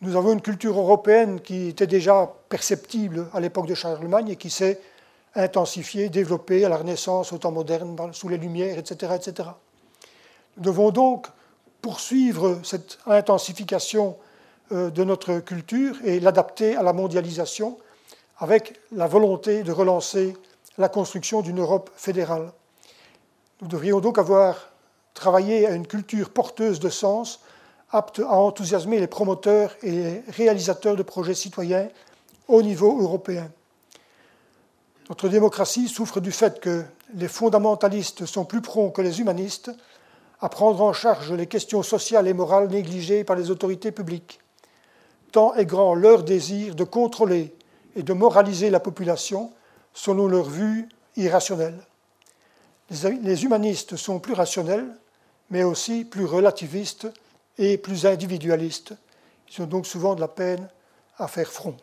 Nous avons une culture européenne qui était déjà perceptible à l'époque de Charlemagne et qui s'est intensifiée, développée à la Renaissance, au temps moderne, sous les Lumières, etc., etc. Nous devons donc poursuivre cette intensification euh, de notre culture et l'adapter à la mondialisation avec la volonté de relancer la construction d'une Europe fédérale. Nous devrions donc avoir travaillé à une culture porteuse de sens, apte à enthousiasmer les promoteurs et les réalisateurs de projets citoyens au niveau européen. Notre démocratie souffre du fait que les fondamentalistes sont plus prompts que les humanistes à prendre en charge les questions sociales et morales négligées par les autorités publiques. Tant est grand leur désir de contrôler et de moraliser la population selon leur vue irrationnelle. Les humanistes sont plus rationnels, mais aussi plus relativistes et plus individualistes. Ils ont donc souvent de la peine à faire front.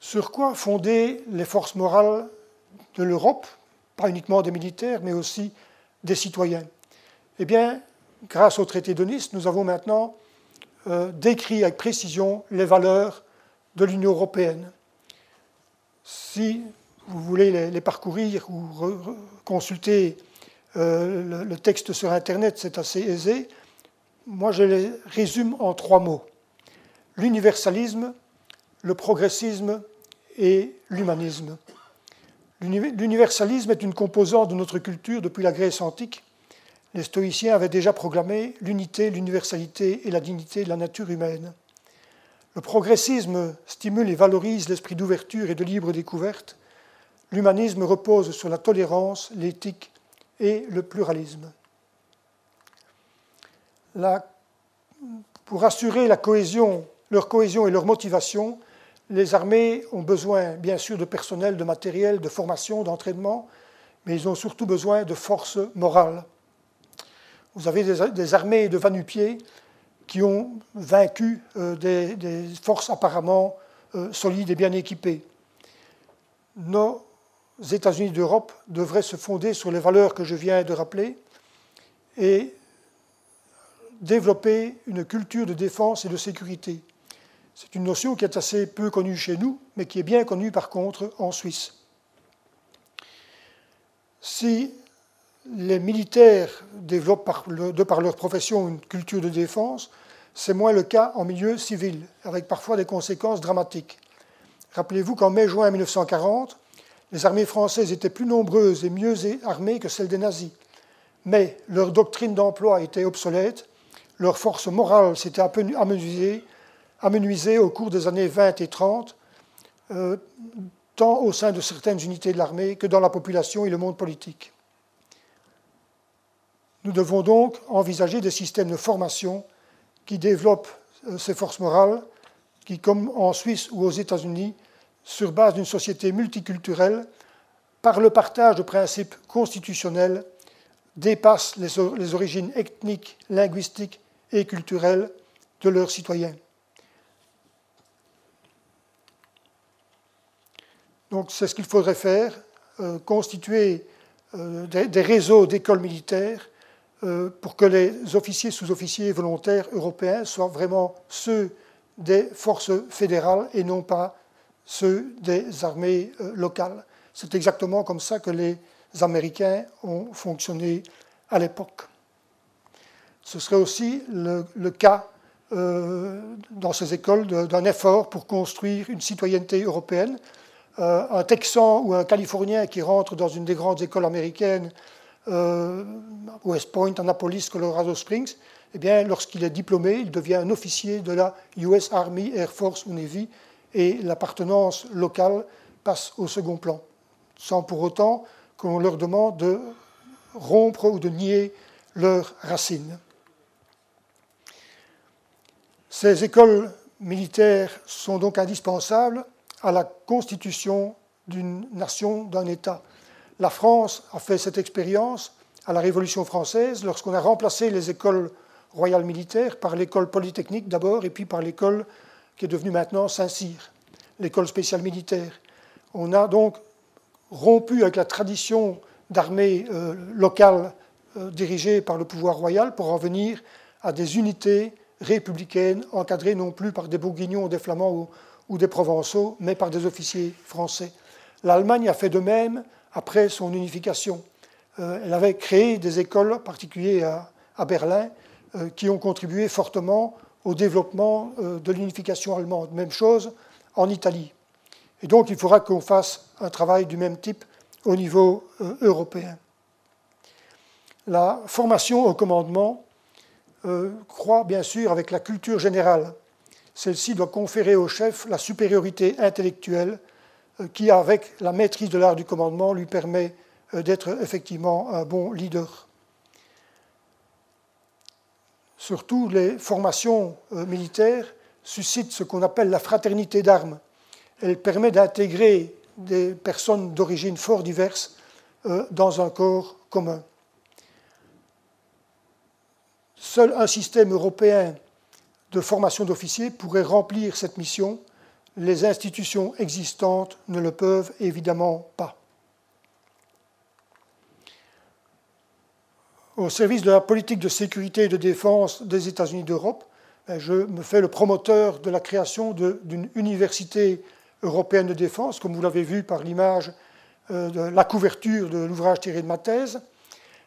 Sur quoi fonder les forces morales de l'Europe, pas uniquement des militaires, mais aussi des citoyens? Eh bien, grâce au traité de Nice, nous avons maintenant euh, décrit avec précision les valeurs de l'Union européenne. Si vous voulez les, parcourir ou consulter euh, le, texte sur Internet, c'est assez aisé. Moi, je les résume en trois mots. L'universalisme, le progressisme et l'humanisme. L'universalisme est une composante de notre culture depuis la Grèce antique. Les stoïciens avaient déjà proclamé l'unité, l'universalité et la dignité de la nature humaine. Le progressisme stimule et valorise l'esprit d'ouverture et de libre découverte l'humanisme repose sur la tolérance, l'éthique et le pluralisme. pour assurer la cohésion, leur cohésion et leur motivation, les armées ont besoin bien sûr de personnel, de matériel, de formation, d'entraînement, mais ils ont surtout besoin de force morale. Vous avez des, armées de vanupiers qui ont vaincu euh, des, forces apparemment euh, solides et bien équipées. États-Unis d'Europe devraient se fonder sur les valeurs que je viens de rappeler et développer une culture de défense et de sécurité. C'est une notion qui est assez peu connue chez nous, mais qui est bien connue par contre en Suisse. Si les militaires développent de par leur profession une culture de défense, c'est moins le cas en milieu civil, avec parfois des conséquences dramatiques. Rappelez-vous qu'en mai-juin 1940, les armées françaises étaient plus nombreuses et mieux armées que celles des nazis. Mais leur doctrine d'emploi était obsolète, leur force morale s'était amenuisée, au cours des années 20 et 30, euh, tant au sein de certaines unités de l'armée que dans la population et le monde politique. Nous devons donc envisager des systèmes de formation qui développent euh, ces forces morales, qui, comme en Suisse ou aux États-Unis, sur base d'une société multiculturelle, par le partage de principes constitutionnels, dépassent les, origines ethniques, linguistiques et culturelles de leurs citoyens. Donc c'est ce qu'il faudrait faire, euh, constituer euh, des, réseaux d'écoles militaires euh, pour que les officiers, sous-officiers volontaires européens soient vraiment ceux des forces fédérales et non pas ceux des armées euh, locales. C'est exactement comme ça que les Américains ont fonctionné à l'époque. Ce serait aussi le, cas euh, dans ces écoles d'un effort pour construire une citoyenneté européenne. un Texan ou un Californien qui rentre dans une des grandes écoles américaines euh, West Point, Annapolis, Colorado Springs, eh bien, lorsqu'il est diplômé, il devient un officier de la US Army, Air Force ou Navy, et l'appartenance locale passe au second plan, sans pour autant qu'on leur demande de rompre ou de nier leurs racines. Ces écoles militaires sont donc indispensables à la constitution d'une nation, d'un État. La France a fait cette expérience à la Révolution française lorsqu'on a remplacé les écoles royales militaires par l'école polytechnique d'abord et puis par l'école qui est devenue maintenant Saint-Cyr, l'école spéciale militaire. On a donc rompu avec la tradition d'armée euh, locale euh, dirigée par le pouvoir royal pour en venir à des unités républicaines encadrées non plus par des bourguignons, des flamands ou des provençaux, mais par des officiers français. L'Allemagne a fait de même après son unification. Euh, elle avait créé des écoles, en particulier à, Berlin, euh, qui ont contribué fortement au développement euh, de l'unification allemande. Même chose en Italie. Et donc il faudra qu'on fasse un travail du même type au niveau européen. La formation au commandement croît bien sûr avec la culture générale. Celle-ci doit conférer au chef la supériorité intellectuelle euh, qui, avec la maîtrise de l'art du commandement, lui permet euh, d'être effectivement un bon leader. Surtout, les formations euh, militaires suscitent ce qu'on appelle la fraternité d'armes. Elle permet d'intégrer des personnes d'origine fort diverses dans un corps commun. Seul un système européen de formation d'officiers pourrait remplir cette mission les institutions existantes ne le peuvent évidemment pas. Au service de la politique de sécurité et de défense des États-Unis d'Europe, ben, je me fais le promoteur de la création d'une université européenne de défense, comme vous l'avez vu par l'image euh, de la couverture de l'ouvrage tiré de ma thèse.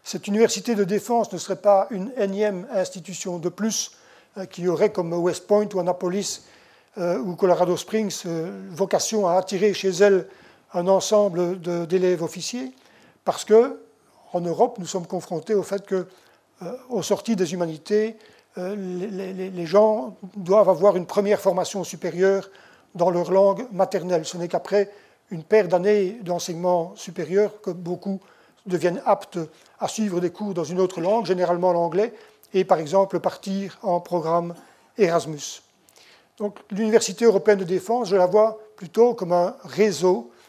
Cette université de défense ne serait pas une énième institution de plus euh, qui aurait comme West Point ou Annapolis euh, ou Colorado Springs vocation à attirer chez elle un ensemble d'élèves officiers, parce que en Europe, nous sommes confrontés au fait que, euh, aux sorties des humanités, les, gens doivent avoir une première formation supérieure dans leur langue maternelle. Ce n'est qu'après une paire d'années d'enseignement supérieur que beaucoup deviennent aptes à suivre des cours dans une autre langue, généralement l'anglais, et par exemple partir en programme Erasmus. Donc l'Université européenne de défense, je la vois plutôt comme un réseau euh,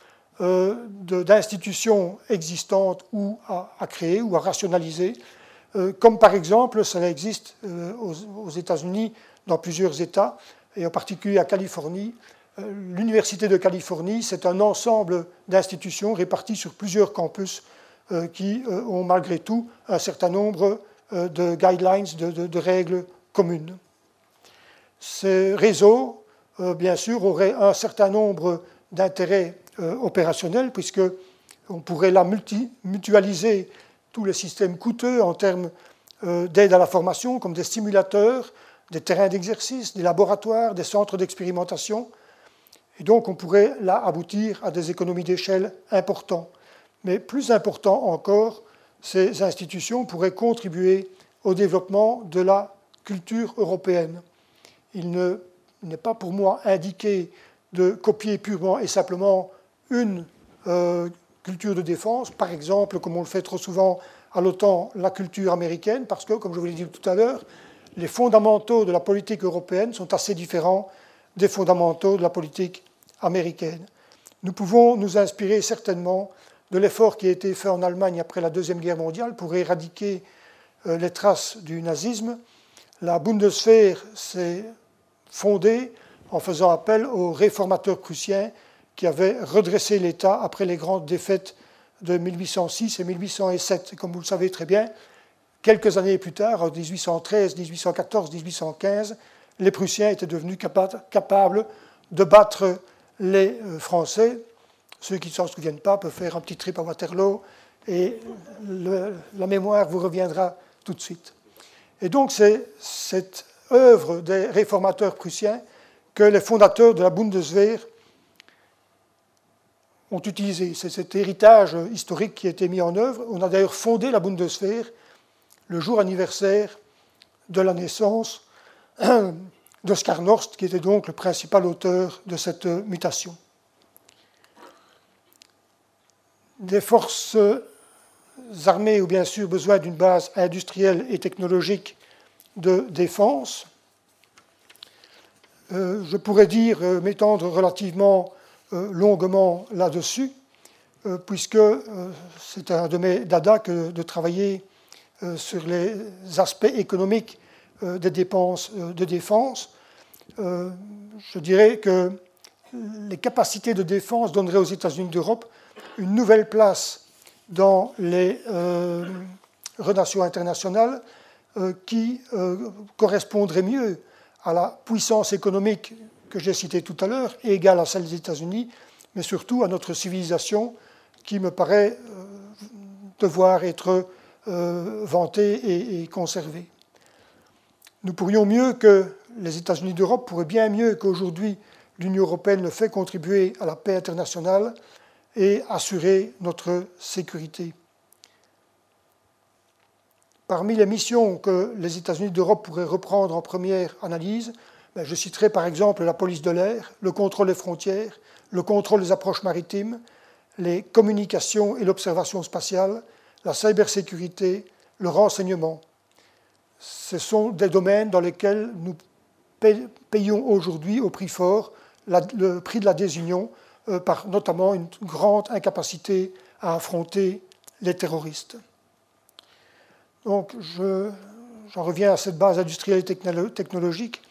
d'institutions existantes ou à, créer ou à rationaliser, euh, comme par exemple cela existe euh, aux, États-Unis dans plusieurs États, et en particulier à Californie. L'Université de Californie, c'est un ensemble d'institutions réparties sur plusieurs campus qui ont malgré tout un certain nombre de guidelines, de règles communes. Ces réseaux bien sûr, aurait un certain nombre d'intérêts opérationnels, puisque on pourrait là mutualiser tous les systèmes coûteux en termes d'aide à la formation, comme des simulateurs, des terrains d'exercice, des laboratoires, des centres d'expérimentation. Et donc on pourrait là aboutir à des économies d'échelle importantes. Mais plus important encore, ces institutions pourraient contribuer au développement de la culture européenne. Il n'est pas pour moi indiqué de copier purement et simplement une euh, culture de défense, par exemple, comme on le fait trop souvent à l'OTAN, la culture américaine, parce que, comme je vous l'ai dit tout à l'heure, les fondamentaux de la politique européenne sont assez différents des fondamentaux de la politique américaine. Nous pouvons nous inspirer certainement de l'effort qui a été fait en Allemagne après la Deuxième Guerre mondiale pour éradiquer euh, les traces du nazisme. La Bundeswehr s'est fondée en faisant appel aux réformateurs prussiens qui avaient redressé l'État après les grandes défaites de 1806 et 1807. comme vous le savez très bien, quelques années plus tard, en 1813, 1814, 1815, les Prussiens étaient devenus capables de battre les euh, Français. Ceux qui ne s'en souviennent pas peuvent faire un petit trip à Waterloo et la mémoire vous reviendra tout de suite. Et donc c'est cette œuvre des réformateurs prussiens que les fondateurs de la Bundeswehr ont utilisé. C'est cet héritage historique qui a été mis en œuvre. On a d'ailleurs fondé la Bundeswehr le jour anniversaire de la naissance d'Oscar Norst, qui était donc le principal auteur de cette mutation. Des forces armées ont bien sûr besoin d'une base industrielle et technologique de défense. Euh, je pourrais dire, euh, m'étendre relativement longuement là-dessus, puisque c'est un de mes dada que de travailler sur les aspects économiques des dépenses de défense. Je dirais que les capacités de défense donneraient aux États-Unis d'Europe une nouvelle place dans les euh, relations internationales euh, qui euh, correspondraient mieux à la puissance économique que j'ai citée tout à l'heure, égale à celle des États-Unis, mais surtout à notre civilisation qui me paraît devoir être vantée et, et conservée. Nous pourrions mieux que les États-Unis d'Europe, pourraient bien mieux qu'aujourd'hui l'Union européenne le fait contribuer à la paix internationale et assurer notre sécurité. Parmi les missions que les États-Unis d'Europe pourraient reprendre en première analyse, ben, je citerai par exemple la police de l'air, le contrôle des frontières, le contrôle des approches maritimes, les communications et l'observation spatiale, la cybersécurité, le renseignement. Ce sont des domaines dans lesquels nous payons aujourd'hui au prix fort le prix de la désunion euh, par notamment une grande incapacité à affronter les terroristes. Donc, j'en reviens à cette base industrielle et technologique.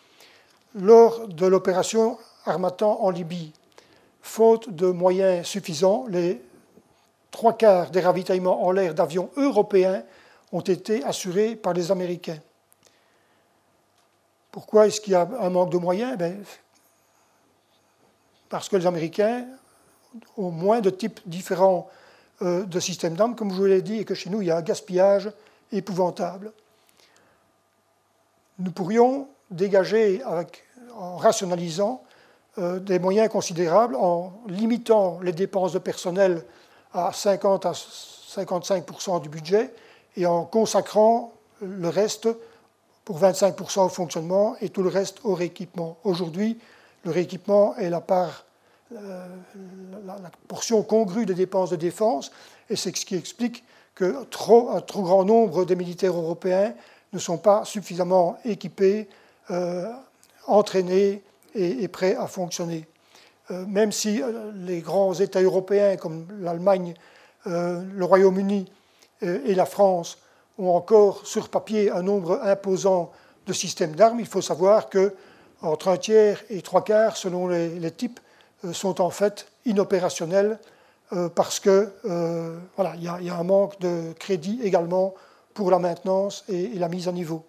Lors de l'opération Armatan en Libye, faute de moyens suffisants, les trois quarts des ravitaillements en l'air d'avions européens ont été assurés par les Américains. Pourquoi est-ce qu'il y a un manque de moyens? Ben, parce que les Américains ont moins de types différents euh, de systèmes d'armes, comme je vous l'ai dit, et que chez nous, il y a un gaspillage épouvantable. Nous pourrions dégager, en rationalisant, euh, des moyens considérables, en limitant les dépenses de personnel à 50 à 55% du budget et en consacrant le reste pour 25% au fonctionnement et tout le reste au rééquipement. Aujourd'hui, le rééquipement est la part, euh, la, portion congrue des dépenses de défense, et c'est ce qui explique que trop, un trop grand nombre des militaires européens ne sont pas suffisamment équipés, euh, entraînés et, prêts à fonctionner. Euh, même si les grands États européens comme l'Allemagne, le Royaume-Uni et la France ont encore sur papier un nombre imposant de systèmes d'armes, il faut savoir que entre un tiers et trois quarts, selon les, types, euh, sont en fait inopérationnels euh, parce que euh, voilà, il y, a un manque de crédit également pour la maintenance et, la mise à niveau.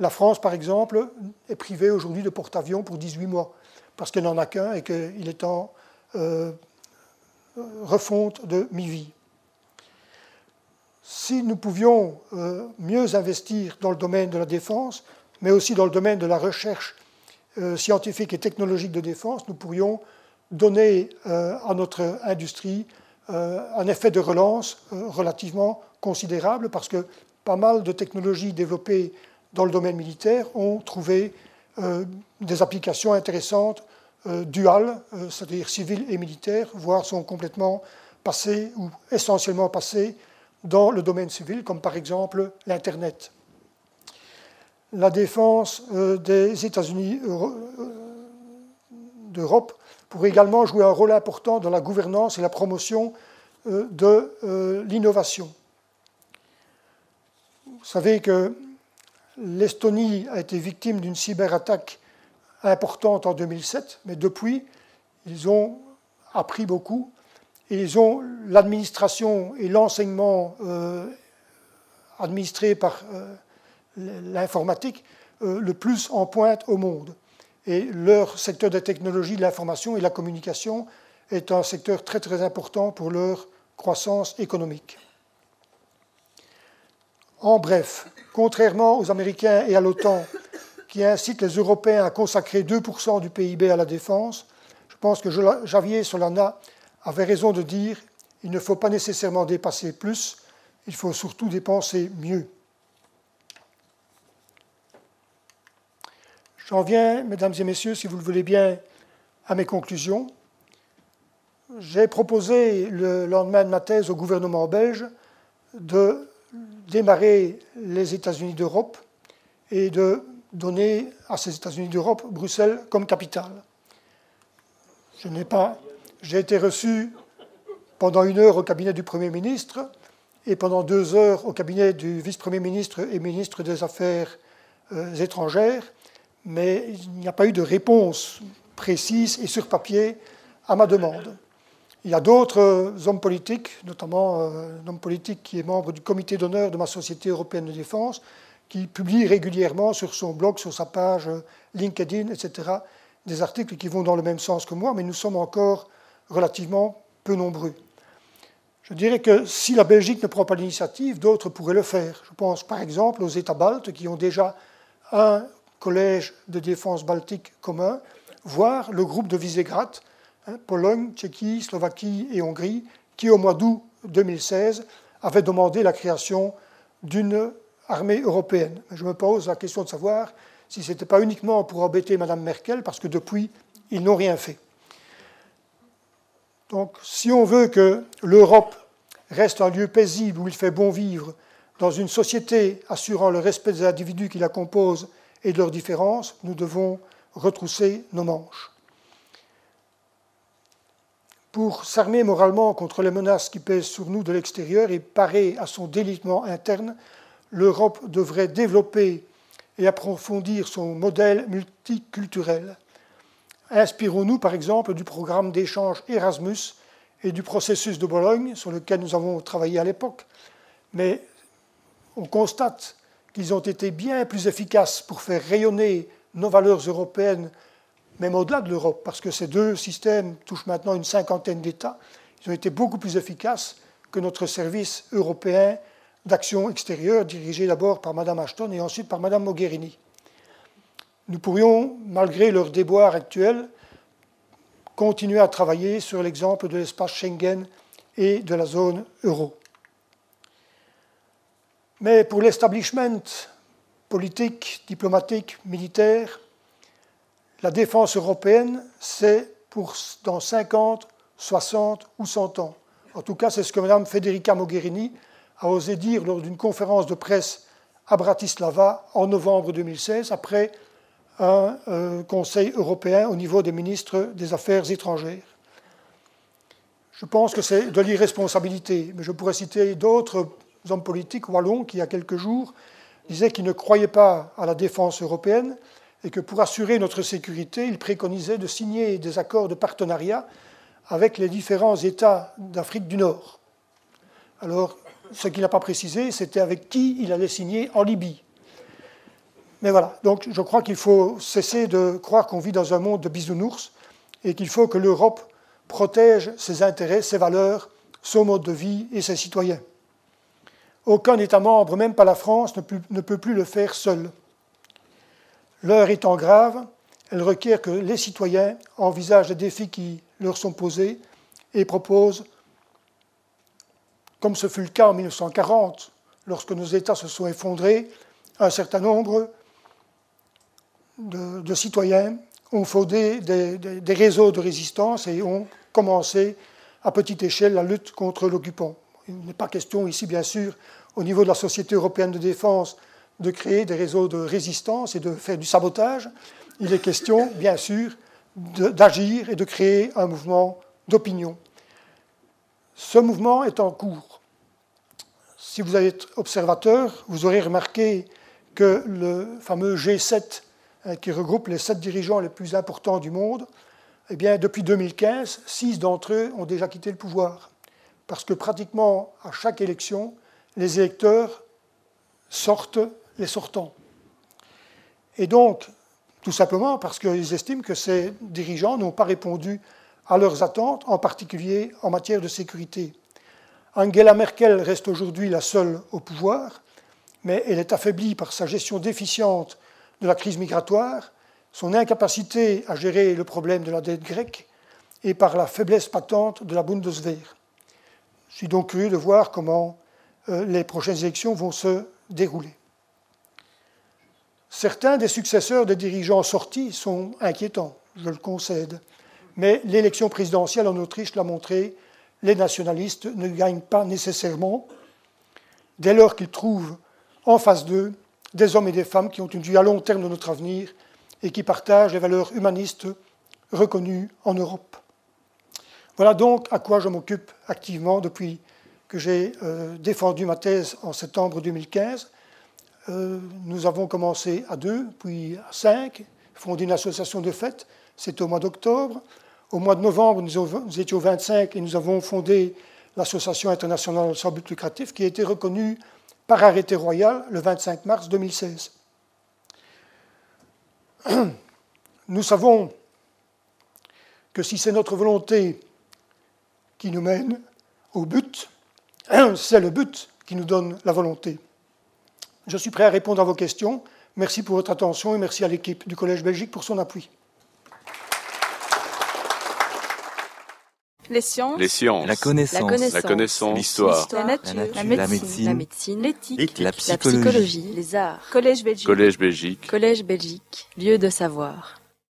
La France, par exemple, est privée aujourd'hui de porte-avions pour 18 mois parce qu'il n'en a qu'un et qu'il est en euh, refonte de mi-vie. Si nous pouvions euh, mieux investir dans le domaine de la défense, mais aussi dans le domaine de la recherche euh, scientifique et technologique de défense, nous pourrions donner à notre industrie un effet de relance relativement considérable, parce que pas mal de technologies développées dans le domaine militaire ont trouvé des applications intéressantes euh, duales, euh, c'est-à-dire civiles et militaires, voire sont complètement passées ou essentiellement passées dans le domaine civil, comme par exemple l'Internet. La défense euh, des États-Unis d'Europe pourrait également jouer un rôle important dans la gouvernance et la promotion de l'innovation. Vous savez que l'Estonie a été victime d'une cyberattaque importante en 2007, mais depuis, ils ont appris beaucoup ils ont l'administration et l'enseignement euh, administré par euh, l'informatique euh, le plus en pointe au monde. Et leur secteur de technologie de l'information et de la communication est un secteur très très important pour leur croissance économique. En bref, contrairement aux Américains et à l'OTAN, qui incite les Européens à consacrer 2% du PIB à la défense, je pense que Javier Solana avait raison de dire il ne faut pas nécessairement dépasser plus, il faut surtout dépenser mieux. J'en viens, mesdames et messieurs, si vous le voulez bien, à mes conclusions. J'ai proposé le lendemain de ma thèse au gouvernement belge de démarrer les États-Unis d'Europe et de donner à ces États-Unis d'Europe Bruxelles comme capitale. Je n'ai pas. J'ai été reçu pendant une heure au cabinet du Premier ministre et pendant deux heures au cabinet du vice-premier ministre et ministre des Affaires euh, étrangères, mais il n'y a pas eu de réponse précise et sur papier à ma demande. Il y a d'autres hommes politiques, notamment euh, un homme politique qui est membre du comité d'honneur de ma Société européenne de défense, qui publie régulièrement sur son blog, sur sa page LinkedIn, etc., des articles qui vont dans le même sens que moi, mais nous sommes encore relativement peu nombreux. Je dirais que si la Belgique ne prend pas l'initiative, d'autres pourraient le faire. Je pense par exemple aux États baltes qui ont déjà un collège de défense baltique commun, voire le groupe de Visegrad, hein, Pologne, Tchéquie, Slovaquie et Hongrie, qui au mois d'août 2016 avait demandé la création d'une armée européenne. Je me pose la question de savoir si ce n'était pas uniquement pour embêter Mme Merkel, parce que depuis, ils n'ont rien fait. Donc, si on veut que l'Europe reste un lieu paisible où il fait bon vivre, dans une société assurant le respect des individus qui la composent et de leurs différences, nous devons retrousser nos manches. Pour s'armer moralement contre les menaces qui pèsent sur nous de l'extérieur et parer à son délitement interne, l'Europe devrait développer et approfondir son modèle multiculturel. Inspirons-nous par exemple du programme d'échange Erasmus et du processus de Bologne sur lequel nous avons travaillé à l'époque, mais on constate qu'ils ont été bien plus efficaces pour faire rayonner nos valeurs européennes, même au-delà de l'Europe, parce que ces deux systèmes touchent maintenant une cinquantaine d'États. Ils ont été beaucoup plus efficaces que notre service européen d'action extérieure dirigée d'abord par Mme Ashton et ensuite par Mme Mogherini. Nous pourrions, malgré leurs déboires actuels, continuer à travailler sur l'exemple de l'espace Schengen et de la zone euro. Mais pour l'establishment politique, diplomatique, militaire, la défense européenne, c'est dans 50, 60 ou 100 ans. En tout cas, c'est ce que Mme Federica Mogherini a osé dire lors d'une conférence de presse à Bratislava en novembre 2016, après un euh, Conseil européen au niveau des ministres des Affaires étrangères. Je pense que c'est de l'irresponsabilité, mais je pourrais citer d'autres hommes politiques wallons qui, il y a quelques jours, disaient qu'ils ne croyaient pas à la défense européenne et que pour assurer notre sécurité, ils préconisaient de signer des accords de partenariat avec les différents États d'Afrique du Nord. Alors, ce qu'il n'a pas précisé, c'était avec qui il allait signer en Libye. Mais voilà, donc je crois qu'il faut cesser de croire qu'on vit dans un monde de bisounours et qu'il faut que l'Europe protège ses intérêts, ses valeurs, son mode de vie et ses citoyens. Aucun État membre, même pas la France, ne peut plus le faire seul. L'heure étant grave, elle requiert que les citoyens envisagent les défis qui leur sont posés et proposent, comme ce fut le cas en 1940, lorsque nos États se sont effondrés, un certain nombre de, citoyens ont fondé des, des, réseaux de résistance et ont commencé à petite échelle la lutte contre l'occupant. Il n'est pas question ici, bien sûr, au niveau de la Société européenne de défense, de créer des réseaux de résistance et de faire du sabotage. Il est question, bien sûr, d'agir et de créer un mouvement d'opinion. Ce mouvement est en cours. Si vous êtes observateur, vous aurez remarqué que le fameux G7, hein, qui regroupe les sept dirigeants les plus importants du monde, eh depuis 2015, six d'entre eux ont déjà quitté le pouvoir. Parce que pratiquement à chaque élection, les électeurs sortent les sortants. Et donc, tout simplement parce qu'ils estiment que ces dirigeants n'ont pas répondu à leurs attentes, en particulier en matière de sécurité. Angela Merkel reste aujourd'hui la seule au pouvoir, mais elle est affaiblie par sa gestion déficiente de la crise migratoire, son incapacité à gérer le problème de la dette grecque et par la faiblesse patente de la Bundeswehr. Je suis donc curieux de voir comment euh, les prochaines élections vont se dérouler. Certains des successeurs des dirigeants sortis sont inquiétants, je le concède, mais l'élection présidentielle en Autriche l'a montré, les nationalistes ne gagnent pas nécessairement dès lors qu'ils trouvent en face d'eux des hommes et des femmes qui ont une vue à long terme de notre avenir et qui partagent les valeurs humanistes reconnues en Europe. Voilà donc à quoi je m'occupe activement depuis que j'ai euh, défendu ma thèse en septembre 2015. Euh, nous avons commencé à deux, puis à cinq, fondé une association de fêtes, c'était au mois d'octobre. Au mois de novembre, nous, étions 25 et nous avons fondé l'Association internationale sans but lucratif qui a été reconnue par arrêté royal le 25 mars 2016. Nous savons que si c'est notre volonté qui nous mène au but, c'est le but qui nous donne la volonté. Je suis prêt à répondre à vos questions. Merci pour votre attention et merci à l'équipe du Collège Belgique pour son appui.
Les sciences.
La connaissance.
La
connaissance. L'histoire.
La, nature. La, médecine. L'éthique.
La, psychologie.
Les arts. Collège Belgique.
Collège Belgique.
Collège Belgique. Lieu de savoir.